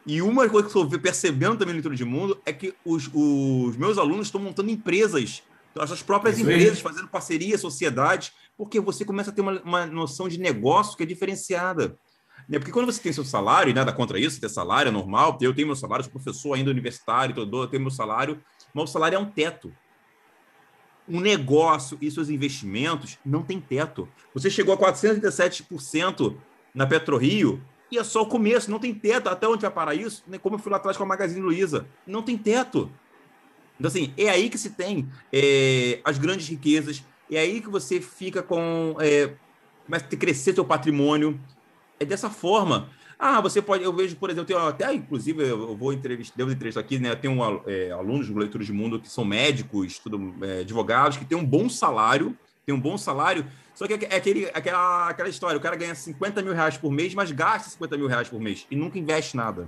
E uma coisa que eu estou percebendo também no Leitura de Mundo é que os, os meus alunos estão montando empresas, as suas próprias Isso empresas, aí. fazendo parceria, sociedades, porque você começa a ter uma, uma noção de negócio que é diferenciada. Né? Porque quando você tem seu salário, e nada contra isso, ter salário é normal, eu tenho meu salário, sou professor ainda universitário, eu tenho meu salário, mas o salário é um teto. Um negócio e seus investimentos não tem teto. Você chegou a 437% na PetroRio, e é só o começo, não tem teto. Até onde vai parar isso? Né? Como eu fui lá atrás com a Magazine Luiza. Não tem teto. Então, assim, é aí que se tem é, as grandes riquezas, é aí que você fica com. É, começa a crescer seu patrimônio. É dessa forma. Ah, você pode. Eu vejo, por exemplo, tenho, até inclusive, eu vou entrevistar, devo entrevistar aqui, né? Eu tenho é, alunos do Leitura de Mundo que são médicos, tudo, é, advogados, que têm um bom salário, tem um bom salário, só que é aquele, aquela, aquela história, o cara ganha 50 mil reais por mês, mas gasta 50 mil reais por mês e nunca investe nada.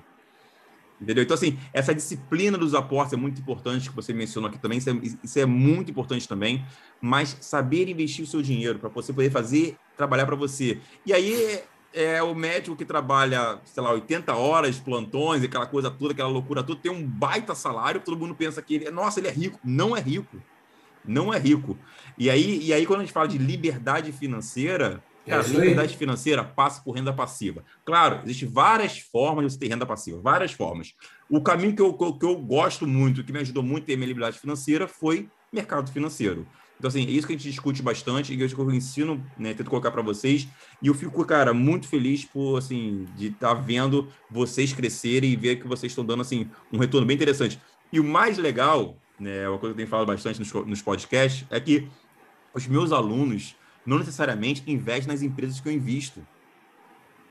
Entendeu? Então, assim, essa disciplina dos aportes é muito importante, que você mencionou aqui também, isso é, isso é muito importante também, mas saber investir o seu dinheiro para você poder fazer, trabalhar para você. E aí, é o médico que trabalha, sei lá, 80 horas, plantões, aquela coisa toda, aquela loucura toda, tem um baita salário, todo mundo pensa que ele, nossa, ele é rico. Não é rico. Não é rico. E aí, e aí quando a gente fala de liberdade financeira, é cara, liberdade financeira passa por renda passiva. Claro, existem várias formas de você ter renda passiva, várias formas. O caminho que eu, que eu gosto muito, que me ajudou muito a ter minha liberdade financeira, foi mercado financeiro. Então, assim, é isso que a gente discute bastante e é que eu ensino, né, tento colocar para vocês. E eu fico, cara, muito feliz por, assim, de estar tá vendo vocês crescerem e ver que vocês estão dando, assim, um retorno bem interessante. E o mais legal, né, uma coisa que eu tenho falado bastante nos, nos podcasts, é que os meus alunos não necessariamente investem nas empresas que eu invisto.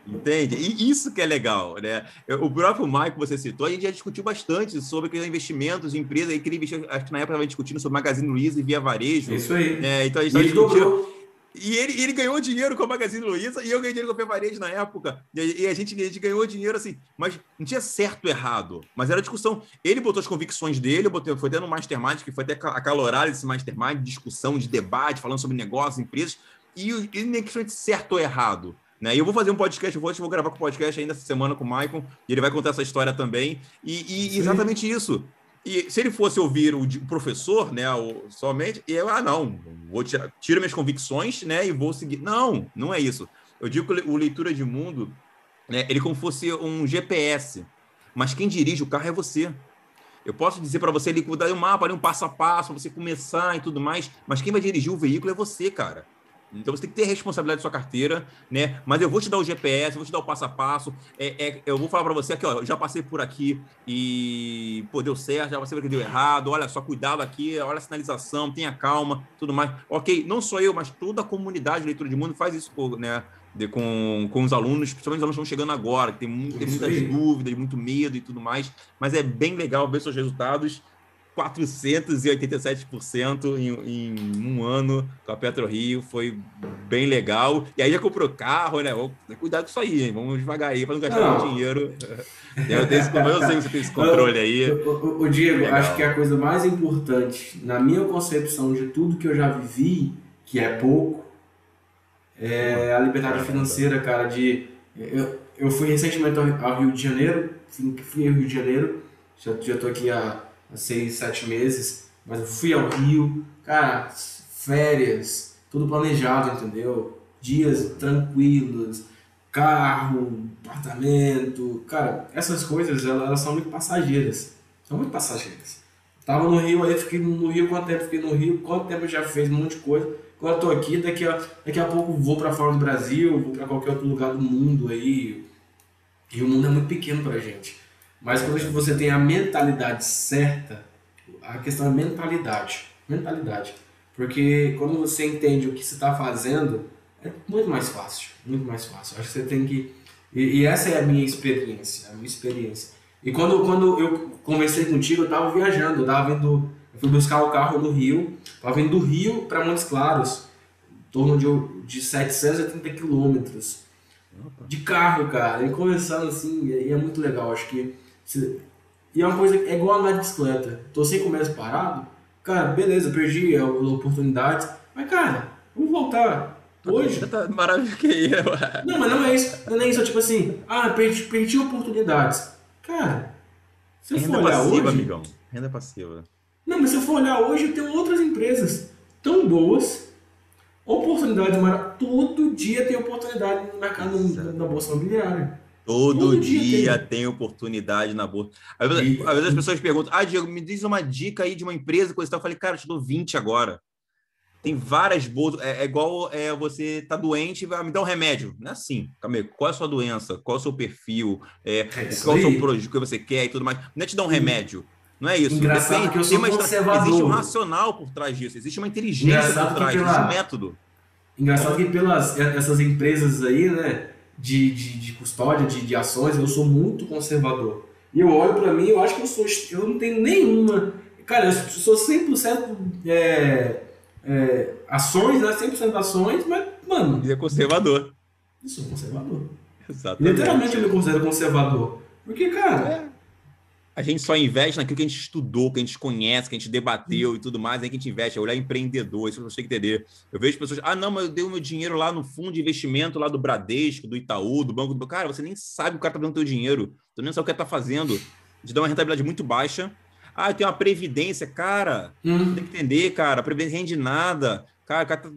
Entende? E isso que é legal, né? O próprio Mike, você citou, a gente já discutiu bastante sobre investimentos de empresa, aí que ele investiu, acho que na época estava discutindo sobre Magazine Luiza e Via Varejo. Isso aí. Né? Então a gente estava discutindo. E ele, ele ganhou dinheiro com a Magazine Luiza e eu ganhei dinheiro com a Via Varejo na época. E, a, gente, a gente ganhou dinheiro assim, mas não tinha certo ou errado, mas era discussão. Ele botou as convicções dele, botei, foi até no Mastermind, que foi até acalorado esse Mastermind, discussão, de debate, falando sobre negócios, empresas, e, e nem questão de certo ou errado. Né? E eu vou fazer um podcast, eu vou, eu vou gravar com o podcast ainda essa semana com o Michael, e ele vai contar essa história também. E, e exatamente isso. E se ele fosse ouvir o, professor, né, o, somente, eu, ah, não, vou tirar, tiro minhas convicções, né, e vou seguir. Não, não é isso. Eu digo que o leitura de mundo, né, ele como fosse um GPS, mas quem dirige o carro é você. Eu posso dizer para você ele dar um mapa, ali, um passo a passo, você começar e tudo mais, mas quem vai dirigir o veículo é você, cara. Então você tem que ter responsabilidade da sua carteira, né? Mas eu vou te dar o GPS, eu vou te dar o passo a passo. É, é eu vou falar para você aqui, ó, já passei por aqui e pô, deu certo, já passei por aqui deu errado. Olha só, cuidado aqui, olha a sinalização, tenha calma, tudo mais. Ok, não só eu, mas toda a comunidade de leitura de mundo faz isso, né? De, com, com os alunos, principalmente os alunos que estão chegando agora, que tem, muito, tem muitas dúvidas, muito medo e tudo mais, mas é bem legal ver seus resultados 487% em, em um ano com a Petro Rio, foi bem legal. E aí já comprou carro, né? Cuidar com isso aí, hein? Vamos devagar aí, para não gastar não. dinheiro. Eu, tenho esse, eu sei que você tem esse controle aí. O, o Diego, legal. acho que a coisa mais importante, na minha concepção de tudo que eu já vivi, que é pouco, é a liberdade financeira, cara, de... Eu, eu fui recentemente ao Rio de Janeiro, fui ao Rio de Janeiro, já, já tô aqui há seis, sete meses, mas eu fui ao Rio, cara, férias, tudo planejado, entendeu? Dias tranquilos, carro, apartamento, cara, essas coisas elas, são muito passageiras, são muito passageiras. Tava no Rio aí, fiquei no Rio, quanto tempo fiquei no Rio, quanto tempo já fez um monte de coisa. Agora tô aqui, daqui a, daqui a pouco vou para fora do Brasil, vou para qualquer outro lugar do mundo aí. E o mundo é muito pequeno pra gente. Mas quando você tem a mentalidade certa, a questão é mentalidade. Mentalidade. Porque quando você entende o que você está fazendo, é muito mais fácil. Muito mais fácil. Acho que você tem que. E, e, essa é a minha experiência. A minha experiência. E quando, quando eu conversei contigo, eu estava viajando. Eu estava vindo. Eu fui buscar o carro no Rio. Estava vindo do Rio para Montes Claros. Em torno de, de 730 quilômetros. De carro, cara. E conversando assim. E é muito legal. Acho que e é uma coisa, é igual andar de bicicleta. Tô sem começo parado, cara, beleza, perdi a oportunidade, mas cara, vamos voltar. Hoje. Tá maravilhoso que eu. Não, mas não é isso. Não é isso, é tipo assim, ah, perdi, perdi oportunidades. Cara, se eu for olhar passiva, hoje. Amigão. Renda passiva. Não, mas se eu for olhar hoje, eu tenho outras empresas tão boas, oportunidades maravilhosas. Todo dia tem oportunidade no mercado, na bolsa imobiliária. Todo, Todo dia, dia tem. tem. oportunidade na bolsa. Às vezes, às vezes, as pessoas perguntam: Ah, Diego, me diz uma dica aí de uma empresa, coisa e tal. Eu falei, cara, eu te dou 20 agora. Tem várias bolsas. É, é igual é, você tá doente e vai me dar um remédio. Não é assim. Calma aí, qual é a sua doença? Qual é o seu perfil? É, é qual é o seu projeto, o que você quer e tudo mais. Não é te dar um remédio. Não é isso. Engraçado Depende, que eu sou uma, Existe um racional por trás disso. Existe uma inteligência Engraçado por trás, pela... existe um método. Engraçado que pelas essas empresas aí, né? De, de, de custódia de, de ações, eu sou muito conservador. E eu olho para mim, eu acho que eu sou, eu não tenho nenhuma. Cara, eu sou 100% é, é, ações, né? 100% ações, mas, mano. Ele é conservador. Isso, conservador. Exatamente. Literalmente ele considera conservador. Porque, cara. A gente só investe naquilo que a gente estudou, que a gente conhece, que a gente debateu e tudo mais, aí que a gente investe, é olhar empreendedor, isso você tem que entender. Eu vejo pessoas, ah, não, mas eu dei o meu dinheiro lá no fundo de investimento lá do Bradesco, do Itaú, do Banco do Cara, você nem sabe o cara tá dando teu dinheiro, tu nem sabe o que ele tá fazendo. Te dá uma rentabilidade muito baixa. Ah, eu tenho uma previdência, cara. Hum. Tem que entender, cara. A previdência rende nada. Cara, o cara tá,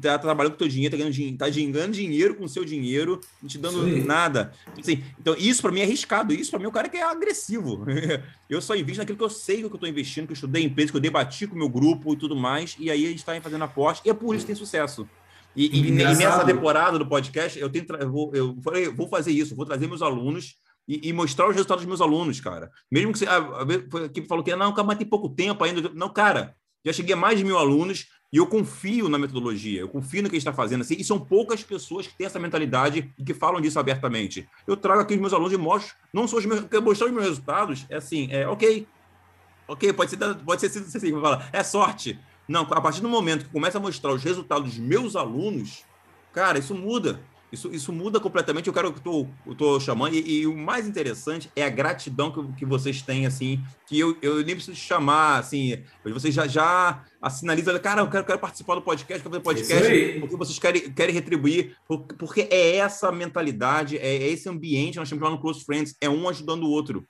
tá, trabalhando com o teu dinheiro, tá ganhando, tá ganhando dinheiro com o seu dinheiro, não te dando Sim. nada. Assim, então, isso para mim é arriscado. Isso para mim é o cara que é agressivo. [laughs] eu só invisto naquilo que eu sei que eu estou investindo, que eu estudei em empresa, que eu debati com o meu grupo e tudo mais. E aí a gente está fazendo aposta. E é por isso que tem sucesso. E, e, e nessa temporada do podcast, eu, tenho, eu, vou, eu falei, vou fazer isso, vou trazer meus alunos e, e, mostrar os resultados dos meus alunos, cara. Mesmo que você. Ah, a equipe falou que não, mas tem pouco tempo ainda. Não, cara, já cheguei a mais de mil alunos e eu confio na metodologia, eu confio no que a gente está fazendo. Assim, e são poucas pessoas que têm essa mentalidade e que falam disso abertamente. Eu trago aqui os meus alunos e mostro, não sou os meus, mostrar os meus resultados, é assim, é ok. Ok, pode ser, pode ser assim, fala, é sorte. Não, a partir do momento que começa a mostrar os resultados dos meus alunos, cara, isso muda. Isso, isso muda completamente. Eu quero que eu estou chamando, e, e, o mais interessante é a gratidão que, que vocês têm, assim, que eu, eu nem preciso chamar, assim, vocês já, já sinalizam, cara, eu quero, quero participar do podcast, quero fazer podcast, porque vocês querem, querem retribuir, porque é essa mentalidade, é, é esse ambiente, nós chamamos lá no Close Friends, é um ajudando o outro.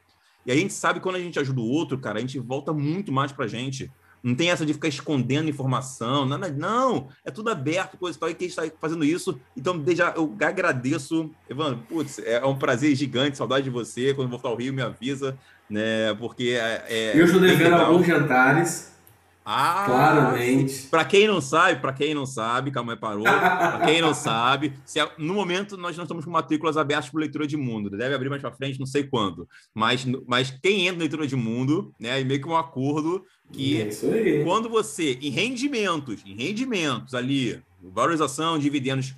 E a gente sabe que quando a gente ajuda o outro, cara, a gente volta muito mais pra gente. Não tem essa de ficar escondendo informação, não, não, é tudo aberto, coisa e tal, e quem está fazendo isso. Então, desde já, eu agradeço, Evandro, putz, é um prazer gigante, saudade de você, quando voltar ao Rio me avisa, né, porque... É, é eu estou devendo alguns jantares, ah, claramente. Para quem não sabe, para quem não sabe, calma aí, parou. Para quem não [laughs] sabe, se, no momento nós não estamos com matrículas abertas para leitura de mundo. Deve abrir mais para frente, não sei quando. Mas, mas quem entra na leitura de mundo, né, é meio que um acordo que é quando você, em rendimentos, em rendimentos ali, valorização, dividendos,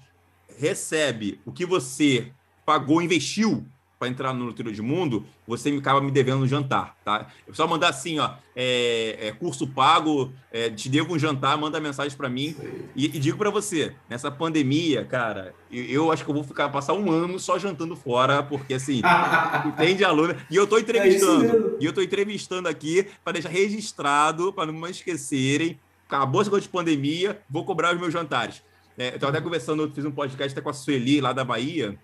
recebe o que você pagou, investiu para entrar no Leitura de Mundo, você me acaba me devendo um jantar, tá? Eu só mandar assim, ó, é, é curso pago, é, te devo um jantar, manda mensagem para mim e, e, digo para você, nessa pandemia, cara, eu, eu, acho que eu vou ficar passar um ano só jantando fora, porque assim, [laughs] entende aluno e eu tô entrevistando, é e eu tô entrevistando aqui para deixar registrado, para não me esquecerem. Acabou essa coisa de pandemia, vou cobrar os meus jantares. É, eu tava até conversando, fiz um podcast até com a Sueli lá da Bahia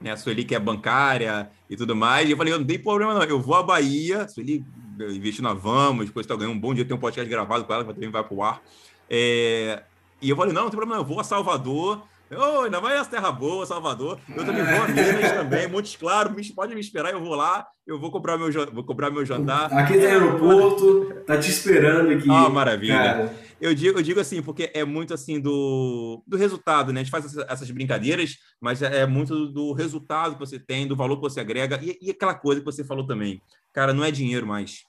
né? A Sueli que é bancária e tudo mais. E eu falei, eu não tem problema não, eu vou à Bahia, Sueli investiu na Vamos, depois está ganhando um bom dia, tem um podcast gravado com ela, que também vai para o ar. É... E eu falei, não, não tem problema, eu vou a Salvador, Oh, ainda mais essa terra boa, Salvador. Eu também vou a Minas também, Montes Claros, pode me esperar, eu vou lá, eu vou comprar meu, vou comprar meu jantar. Aqui tem aeroporto, tá te esperando aqui. Ah, maravilha. Cara. Eu digo, eu digo assim, porque é muito assim do, do resultado, né? A gente faz essas brincadeiras, mas é, é muito do resultado que você tem, do valor que você agrega, e, e aquela coisa que você falou também. Cara, não é dinheiro mais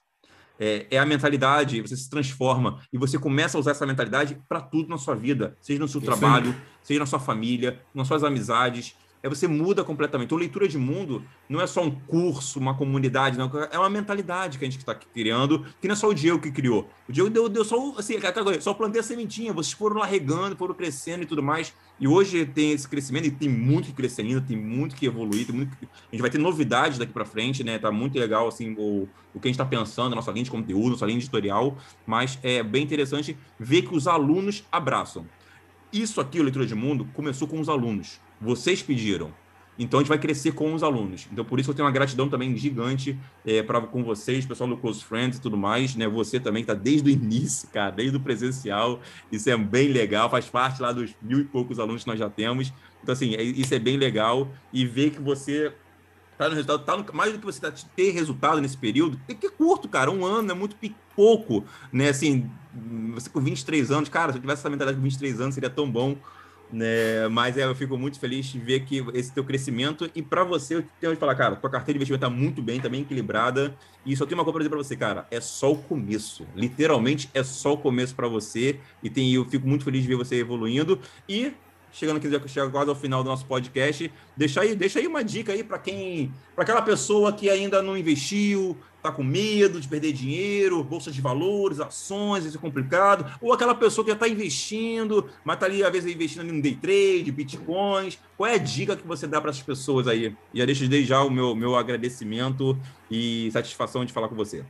é, é, a mentalidade, você se transforma e você começa a usar essa mentalidade para tudo na sua vida, seja no seu Isso trabalho, aí. seja na sua família, nas suas amizades, é você muda completamente. Então, leitura de mundo não é só um curso, uma comunidade, não. É uma mentalidade que a gente está criando, que não é só o Diego que criou. O Diego deu, deu só, assim, só plantei a sementinha, vocês foram lá regando, foram crescendo e tudo mais. E hoje tem esse crescimento, e tem muito que crescer ainda, tem muito que evoluir, muito que... a gente vai ter novidades daqui para frente, né? Tá muito legal, assim, o, o que a gente está pensando, a nossa linha de conteúdo, nossa linha editorial, mas é bem interessante ver que os alunos abraçam. Isso aqui, o Leitura de Mundo, começou com os alunos vocês pediram. Então a gente vai crescer com os alunos. Então por isso eu tenho uma gratidão também gigante é, para com vocês, pessoal do Close Friends e tudo mais, né? Você também que está desde o início, cara, desde o presencial. Isso é bem legal, faz parte lá dos mil e poucos alunos que nós já temos. Então assim, é, isso é bem legal e ver que você tá no resultado, tá no, mais do que você tá, ter resultado nesse período, tem que é curto, cara, um ano é muito pouco, né? Assim, você com 23 anos, cara, se eu tivesse essa mentalidade com 23 anos seria tão bom né? Mas é, eu fico muito feliz de ver que esse teu crescimento e para você eu tenho que falar, cara, tua carteira de investimento está muito bem, está bem equilibrada e só tem uma coisa para dizer para você, cara, é só o começo, literalmente é só o começo para você e tem eu fico muito feliz de ver você evoluindo e chegando aqui, chega quase ao final do nosso podcast. Deixa aí, deixa aí uma dica aí para quem, para aquela pessoa que ainda não investiu, está com medo de perder dinheiro, bolsa de valores, ações, isso é complicado, ou aquela pessoa que já está investindo, mas está ali, às vezes, investindo no day trade, bitcoins. Qual é a dica que você dá para essas pessoas aí? E já deixo desde já o meu, meu agradecimento e satisfação de falar com você.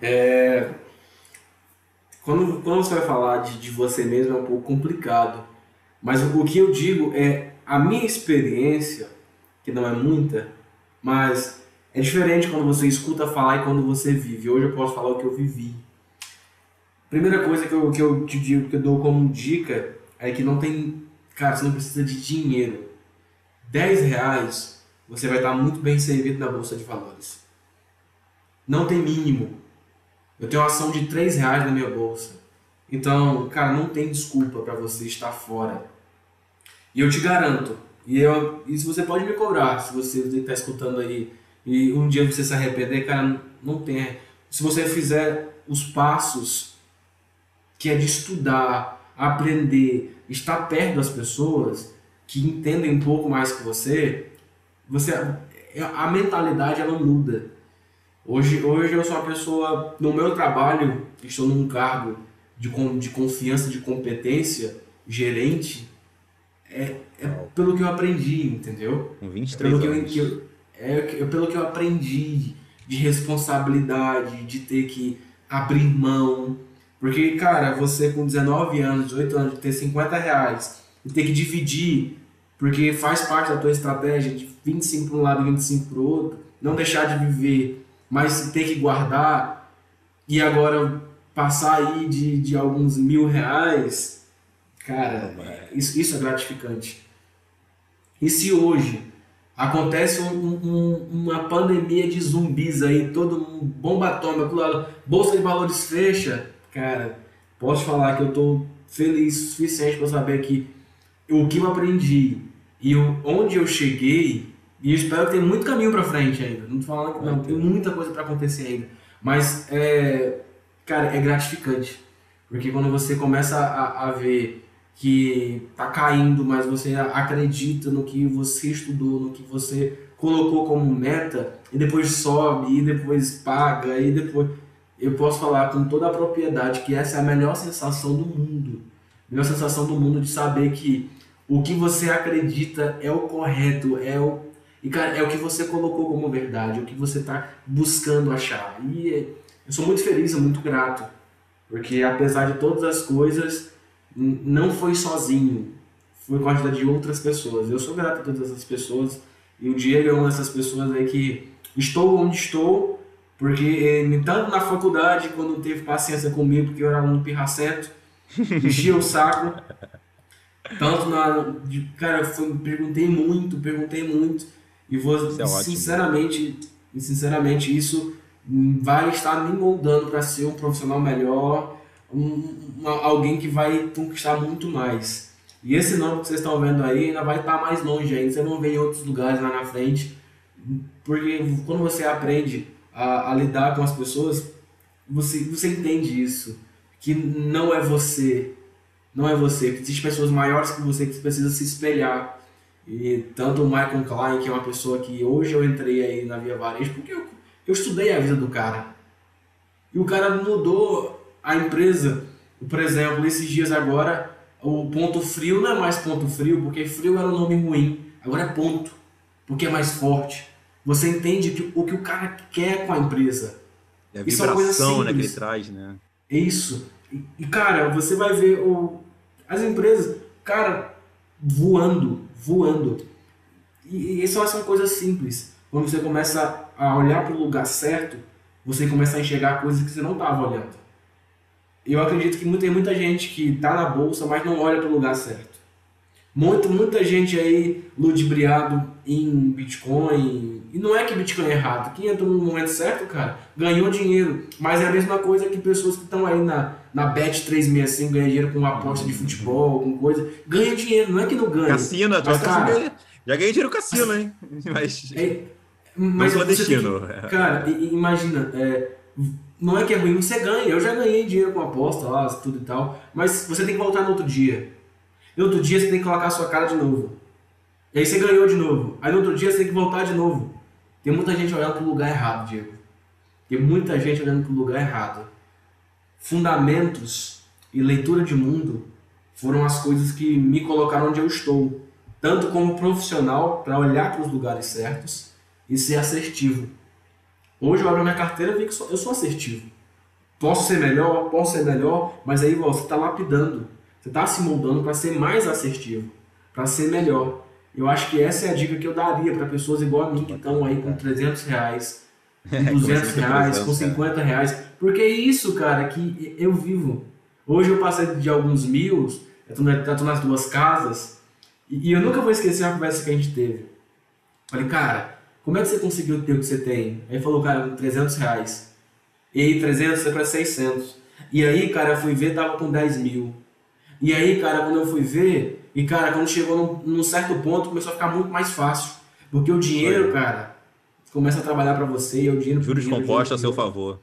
É... Quando, quando você vai falar de, de você mesmo é um pouco complicado, mas o que eu digo é a minha experiência, que não é muita, mas é diferente quando você escuta falar e quando você vive. Hoje eu posso falar o que eu vivi. Primeira coisa que eu, que eu te digo, que eu dou como dica, é que não tem. Cara, você não precisa de dinheiro. 10 reais, você vai estar muito bem servido na Bolsa de Valores. Não tem mínimo. Eu tenho ação de 3 reais na minha bolsa. Então, cara, não tem desculpa para você estar fora. E eu te garanto, e eu, isso você pode me cobrar, se você está escutando aí e um dia você se arrepender, cara, não tem. Se você fizer os passos que é de estudar, aprender, estar perto das pessoas que entendem um pouco mais que você, você a mentalidade ela muda. Hoje, hoje eu sou uma pessoa, no meu trabalho, estou num cargo de, de confiança, de competência, gerente, é, é pelo que eu aprendi, entendeu? Com 23 pelo anos. Que eu, é, é pelo que eu aprendi de responsabilidade, de ter que abrir mão. Porque, cara, você com 19 anos, 18 anos, ter 50 reais e ter que dividir, porque faz parte da tua estratégia de 25 para um lado e 25 para o outro, não deixar de viver, mas ter que guardar e agora passar aí de, de alguns mil reais, cara, isso, isso é gratificante. E se hoje Acontece um, um, uma pandemia de zumbis aí, todo mundo, bomba atômica, bolsa de valores fecha. Cara, posso falar que eu tô feliz o suficiente para saber que o que eu aprendi e o, onde eu cheguei, e eu espero que tenha muito caminho para frente ainda. Não tô falando que não, tem muita coisa para acontecer ainda. Mas, é, cara, é gratificante. Porque quando você começa a, a ver que está caindo, mas você acredita no que você estudou, no que você colocou como meta, e depois sobe, e depois paga, e depois. Eu posso falar com toda a propriedade que essa é a melhor sensação do mundo. A melhor sensação do mundo de saber que o que você acredita é o correto, é o, e, cara, é o que você colocou como verdade, o que você está buscando achar. E eu sou muito feliz, muito grato, porque apesar de todas as coisas, não foi sozinho, foi com a ajuda de outras pessoas. Eu sou grato a todas essas pessoas e o Diego é uma dessas pessoas aí que estou onde estou, porque tanto na faculdade, quando teve paciência comigo, porque eu era um pirracento, [laughs] enchia o saco, tanto na. Cara, fui, perguntei muito, perguntei muito, e vou, é sinceramente, sinceramente, isso vai estar me moldando para ser um profissional melhor um, alguém que vai conquistar muito mais. E esse nome que vocês estão vendo aí ainda vai estar mais longe ainda. Vocês vão ver em outros lugares lá na frente. Porque quando você aprende a, a lidar com as pessoas, você, você entende isso. Que não é você. Não é você. Que existem pessoas maiores que você que precisa se espelhar. E tanto o Michael Klein, que é uma pessoa que hoje eu entrei aí na Via Varejo, porque eu, eu estudei a vida do cara. E o cara mudou a empresa, por exemplo, esses dias agora, o ponto frio não é mais ponto frio, porque frio era um nome ruim, agora é ponto, porque é mais forte. Você entende que, o que o cara quer com a empresa. É a vibração Isso é né, que ele traz, né? É isso. E, e, cara, você vai ver o, as empresas, cara, voando, voando. E, e isso são coisas simples. Quando você começa a olhar para o lugar certo, você começa a enxergar coisas que você não estava olhando eu acredito que tem muita gente que está na bolsa, mas não olha para o lugar certo. Muito, muita gente aí ludibriado em Bitcoin. E não é que Bitcoin é errado. Quem entrou no momento certo, cara, ganhou dinheiro. Mas é a mesma coisa que pessoas que estão aí na, na Bet 365 ganham dinheiro com uma aposta de futebol, alguma coisa. Ganha dinheiro, não é que não ganha. Cassino, mas, cara, já ganhei dinheiro cassino, hein? Mas. É, mas não destino. Que, cara, imagina. É, não é que é ruim, você ganha. Eu já ganhei dinheiro com aposta lá, tudo e tal. Mas você tem que voltar no outro dia. No outro dia você tem que colocar a sua cara de novo. E aí você ganhou de novo. Aí no outro dia você tem que voltar de novo. Tem muita gente olhando para o lugar errado, Diego. Tem muita gente olhando para o lugar errado. Fundamentos e leitura de mundo foram as coisas que me colocaram onde eu estou. Tanto como profissional, para olhar para os lugares certos e ser assertivo. Hoje eu abro minha carteira e vi que eu sou assertivo. Posso ser melhor, posso ser melhor, mas aí você está lapidando. Você está se moldando para ser mais assertivo, para ser melhor. Eu acho que essa é a dica que eu daria para pessoas igual a mim, que estão aí com 300 reais, [laughs] com 200 reais, com 50 reais. Porque é isso, cara, que eu vivo. Hoje eu passei de alguns mil, eu estou nas duas casas, e eu nunca vou esquecer a conversa que a gente teve. Falei, cara, como é que você conseguiu ter o que você tem? Aí falou, cara, 300 reais. E aí 300 foi para 600. E aí, cara, eu fui ver, tava com 10 mil. E aí, cara, quando eu fui ver, e, cara, quando chegou num, num certo ponto, começou a ficar muito mais fácil. Porque o dinheiro, Foi. cara, começa a trabalhar para você e é o dinheiro... Juros compostos a seu favor.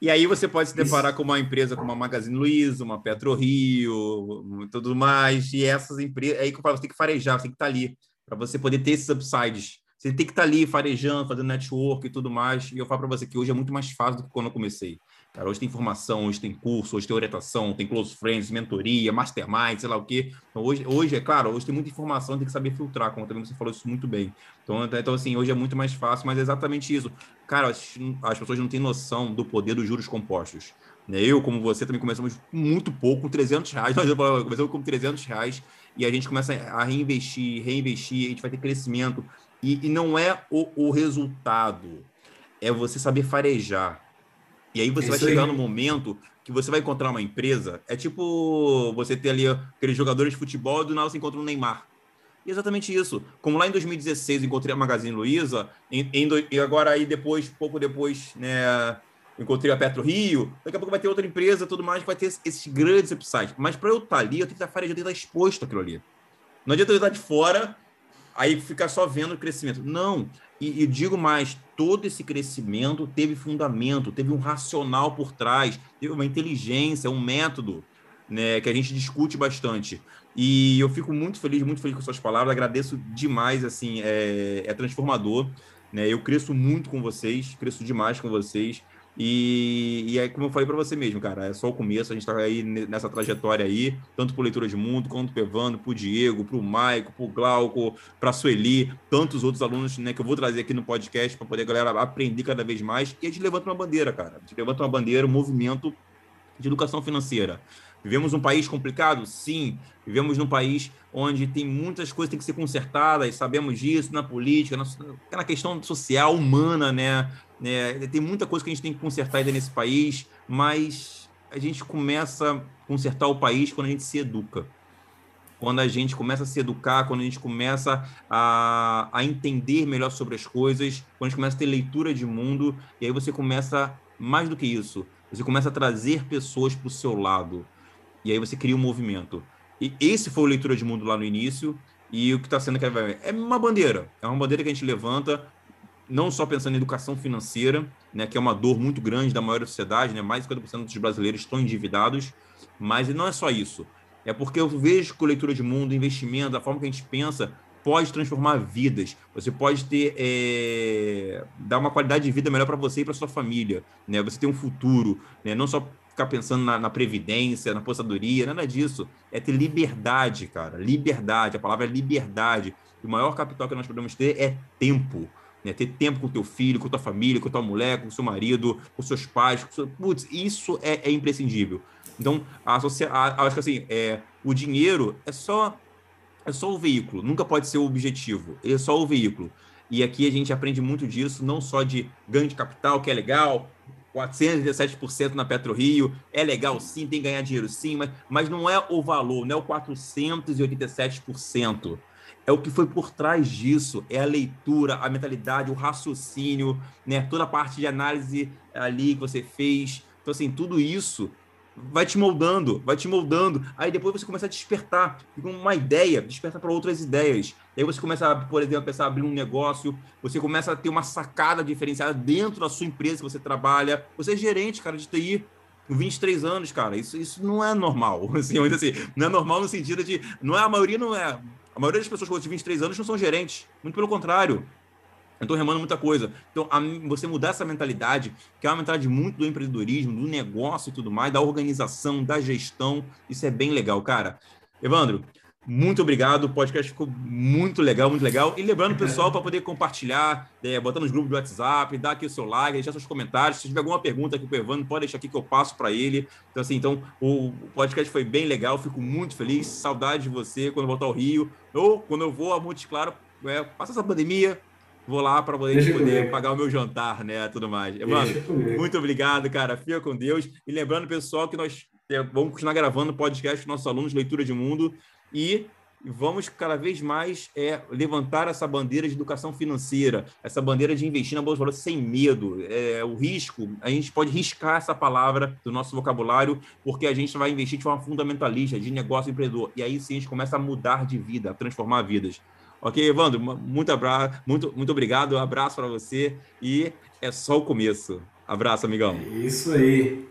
E aí você pode se deparar Isso. com uma empresa como a Magazine Luiza, uma Petro Rio, tudo mais. E essas empresas... É aí que eu falo, você tem que farejar, você tem que estar tá ali para você poder ter esses upsides. Você tem que estar tá ali farejando, fazendo network e tudo mais. E eu falo para você que hoje é muito mais fácil do que quando eu comecei. Cara, hoje tem informação, hoje tem curso, hoje tem orientação, tem close friends, mentoria, mastermind, sei lá o quê. Então, hoje, hoje, é claro, hoje tem muita informação, tem que saber filtrar, como também você falou isso muito bem. Então, então assim, hoje é muito mais fácil, mas é exatamente isso. Cara, as, as pessoas não têm noção do poder dos juros compostos. Né? Eu, como você, também começamos muito pouco, com 300 reais. [laughs] Nós começamos com 300 reais e a gente começa a reinvestir, reinvestir, a gente vai ter crescimento. E, e não é o, o resultado, é você saber farejar e aí você Isso vai chegar aí. no momento que você vai encontrar uma empresa. É tipo você ter ali aqueles jogadores de futebol e do nada você encontra um Neymar. E exatamente isso. Como lá em 2016 eu encontrei a Magazine Luiza, em, em, e agora aí depois, pouco depois, né, encontrei a Petro Rio, daqui a pouco vai ter outra empresa tudo mais vai ter esses grandes upsides. Mas para eu estar ali, eu tenho que estar farejando, eu tenho que estar exposto àquilo ali. Não adianta eu estar de fora, aí ficar só vendo o crescimento. Não. E, e digo mais, todo esse crescimento teve fundamento, teve um racional por trás, teve uma inteligência, um método, né, que a gente discute bastante. E eu fico muito feliz, muito feliz com suas palavras, agradeço demais, assim, é, é transformador, né, eu cresço muito com vocês, cresço demais com vocês, e, e como eu falei para você mesmo, cara, é só o começo, a gente está aí nessa trajetória aí, tanto por leitura de mundo, quanto pro Evandro, pro Diego, pro Maico, pro Glauco, pra Sueli, tantos outros alunos né, que eu vou trazer aqui no podcast para poder a galera aprender cada vez mais. E a gente levanta uma bandeira, cara. A gente levanta uma bandeira, um movimento de educação financeira. Vivemos um país complicado? Sim. Vivemos num país onde tem muitas coisas que têm que ser consertadas, sabemos disso, na política, na, na questão social, humana, né? né? Tem muita coisa que a gente tem que consertar ainda nesse país, mas a gente começa a consertar o país quando a gente se educa. Quando a gente começa a se educar, quando a gente começa a, a entender melhor sobre as coisas, quando a gente começa a ter leitura de mundo, e aí você começa, mais do que isso, você começa a trazer pessoas para o seu lado. E aí você cria um movimento. E esse foi o Leitura de Mundo lá no início, e o que está sendo que é uma bandeira. É uma bandeira que a gente levanta, não só pensando em educação financeira, né, que é uma dor muito grande da maioria da sociedade, né, mais de 50% dos brasileiros estão endividados, mas não é só isso. É porque eu vejo que leitura de mundo, investimento, a forma que a gente pensa, pode transformar vidas. Você pode ter é, dar uma qualidade de vida melhor para você e para sua família, né? Você tem um futuro, né? Não só ficar pensando na, na, previdência, na aposentadoria, nada disso. É ter liberdade, cara. Liberdade. A palavra é liberdade. E o maior capital que nós podemos ter é tempo. Né? Ter tempo com teu filho, com tua família, com tua mulher, com seu marido, com seus pais. Com seu... Putz, isso é, é imprescindível. Então, a, a, acho que assim, é, o dinheiro é só é só o veículo, nunca pode ser o objetivo, é só o veículo. E aqui a gente aprende muito disso, não só de ganho de capital, que é legal, 417% na PetroRio, é legal sim, tem que ganhar dinheiro sim, mas, mas não é o valor, não é o 487%. É o que foi por trás disso, é a leitura, a mentalidade, o raciocínio, né? toda a parte de análise ali que você fez. Então, assim, tudo isso vai te moldando, vai te moldando. Aí depois você começa a despertar, uma ideia, desperta para outras ideias. Aí você começa, por exemplo, a pensar abrir um negócio, você começa a ter uma sacada diferenciada dentro da sua empresa que você trabalha. Você é gerente, cara, de TI. com 23 anos, cara. Isso, isso não é normal. [laughs] Assim, assim, não é normal no sentido de. Não é a maioria, não é. A maioria das pessoas com 23 anos não são gerentes. Muito pelo contrário. Eu estou remando muita coisa. Então, a, você mudar essa mentalidade, que é uma mentalidade muito do empreendedorismo, do negócio e tudo mais, da organização, da gestão, isso é bem legal, cara. Evandro, muito obrigado, o podcast ficou muito legal, muito legal. E lembrando, pessoal, para poder compartilhar, é, botar nos grupos do WhatsApp, dar aqui o seu like, deixar seus comentários. Se tiver alguma pergunta aqui para o Evandro, pode deixar aqui que eu passo para ele. Então, assim, então, o podcast foi bem legal, fico muito feliz. Saudade de você quando voltar ao Rio, ou quando eu vou a Montes Claro, é, passa essa pandemia, vou lá para poder, poder pagar o meu jantar, né? Tudo mais. Evandro, muito obrigado, cara. Fica com Deus. E lembrando, pessoal, que nós é, vamos continuar gravando podcast com nossos alunos, Leitura de Mundo e vamos cada vez mais é, levantar essa bandeira de educação financeira, essa bandeira de investir na bolsa de valores sem medo. É, o risco, a gente pode riscar essa palavra do nosso vocabulário, porque a gente vai investir de forma fundamentalista, de negócio empreendedor. E aí sim a gente começa a mudar de vida, a transformar vidas. Ok, Evandro, muito, abraço, muito, muito obrigado, um abraço para você e é só o começo. Abraço, amigão. Isso aí.